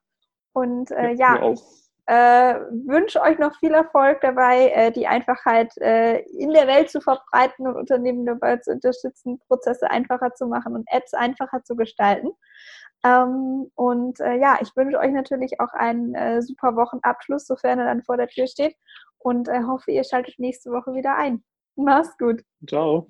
Und ja, ja ich wünsche euch noch viel Erfolg dabei, die Einfachheit in der Welt zu verbreiten und Unternehmen dabei zu unterstützen, Prozesse einfacher zu machen und Apps einfacher zu gestalten. Ähm, und äh, ja, ich wünsche euch natürlich auch einen äh, super Wochenabschluss, sofern er dann vor der Tür steht. Und äh, hoffe, ihr schaltet nächste Woche wieder ein. Mach's gut. Ciao.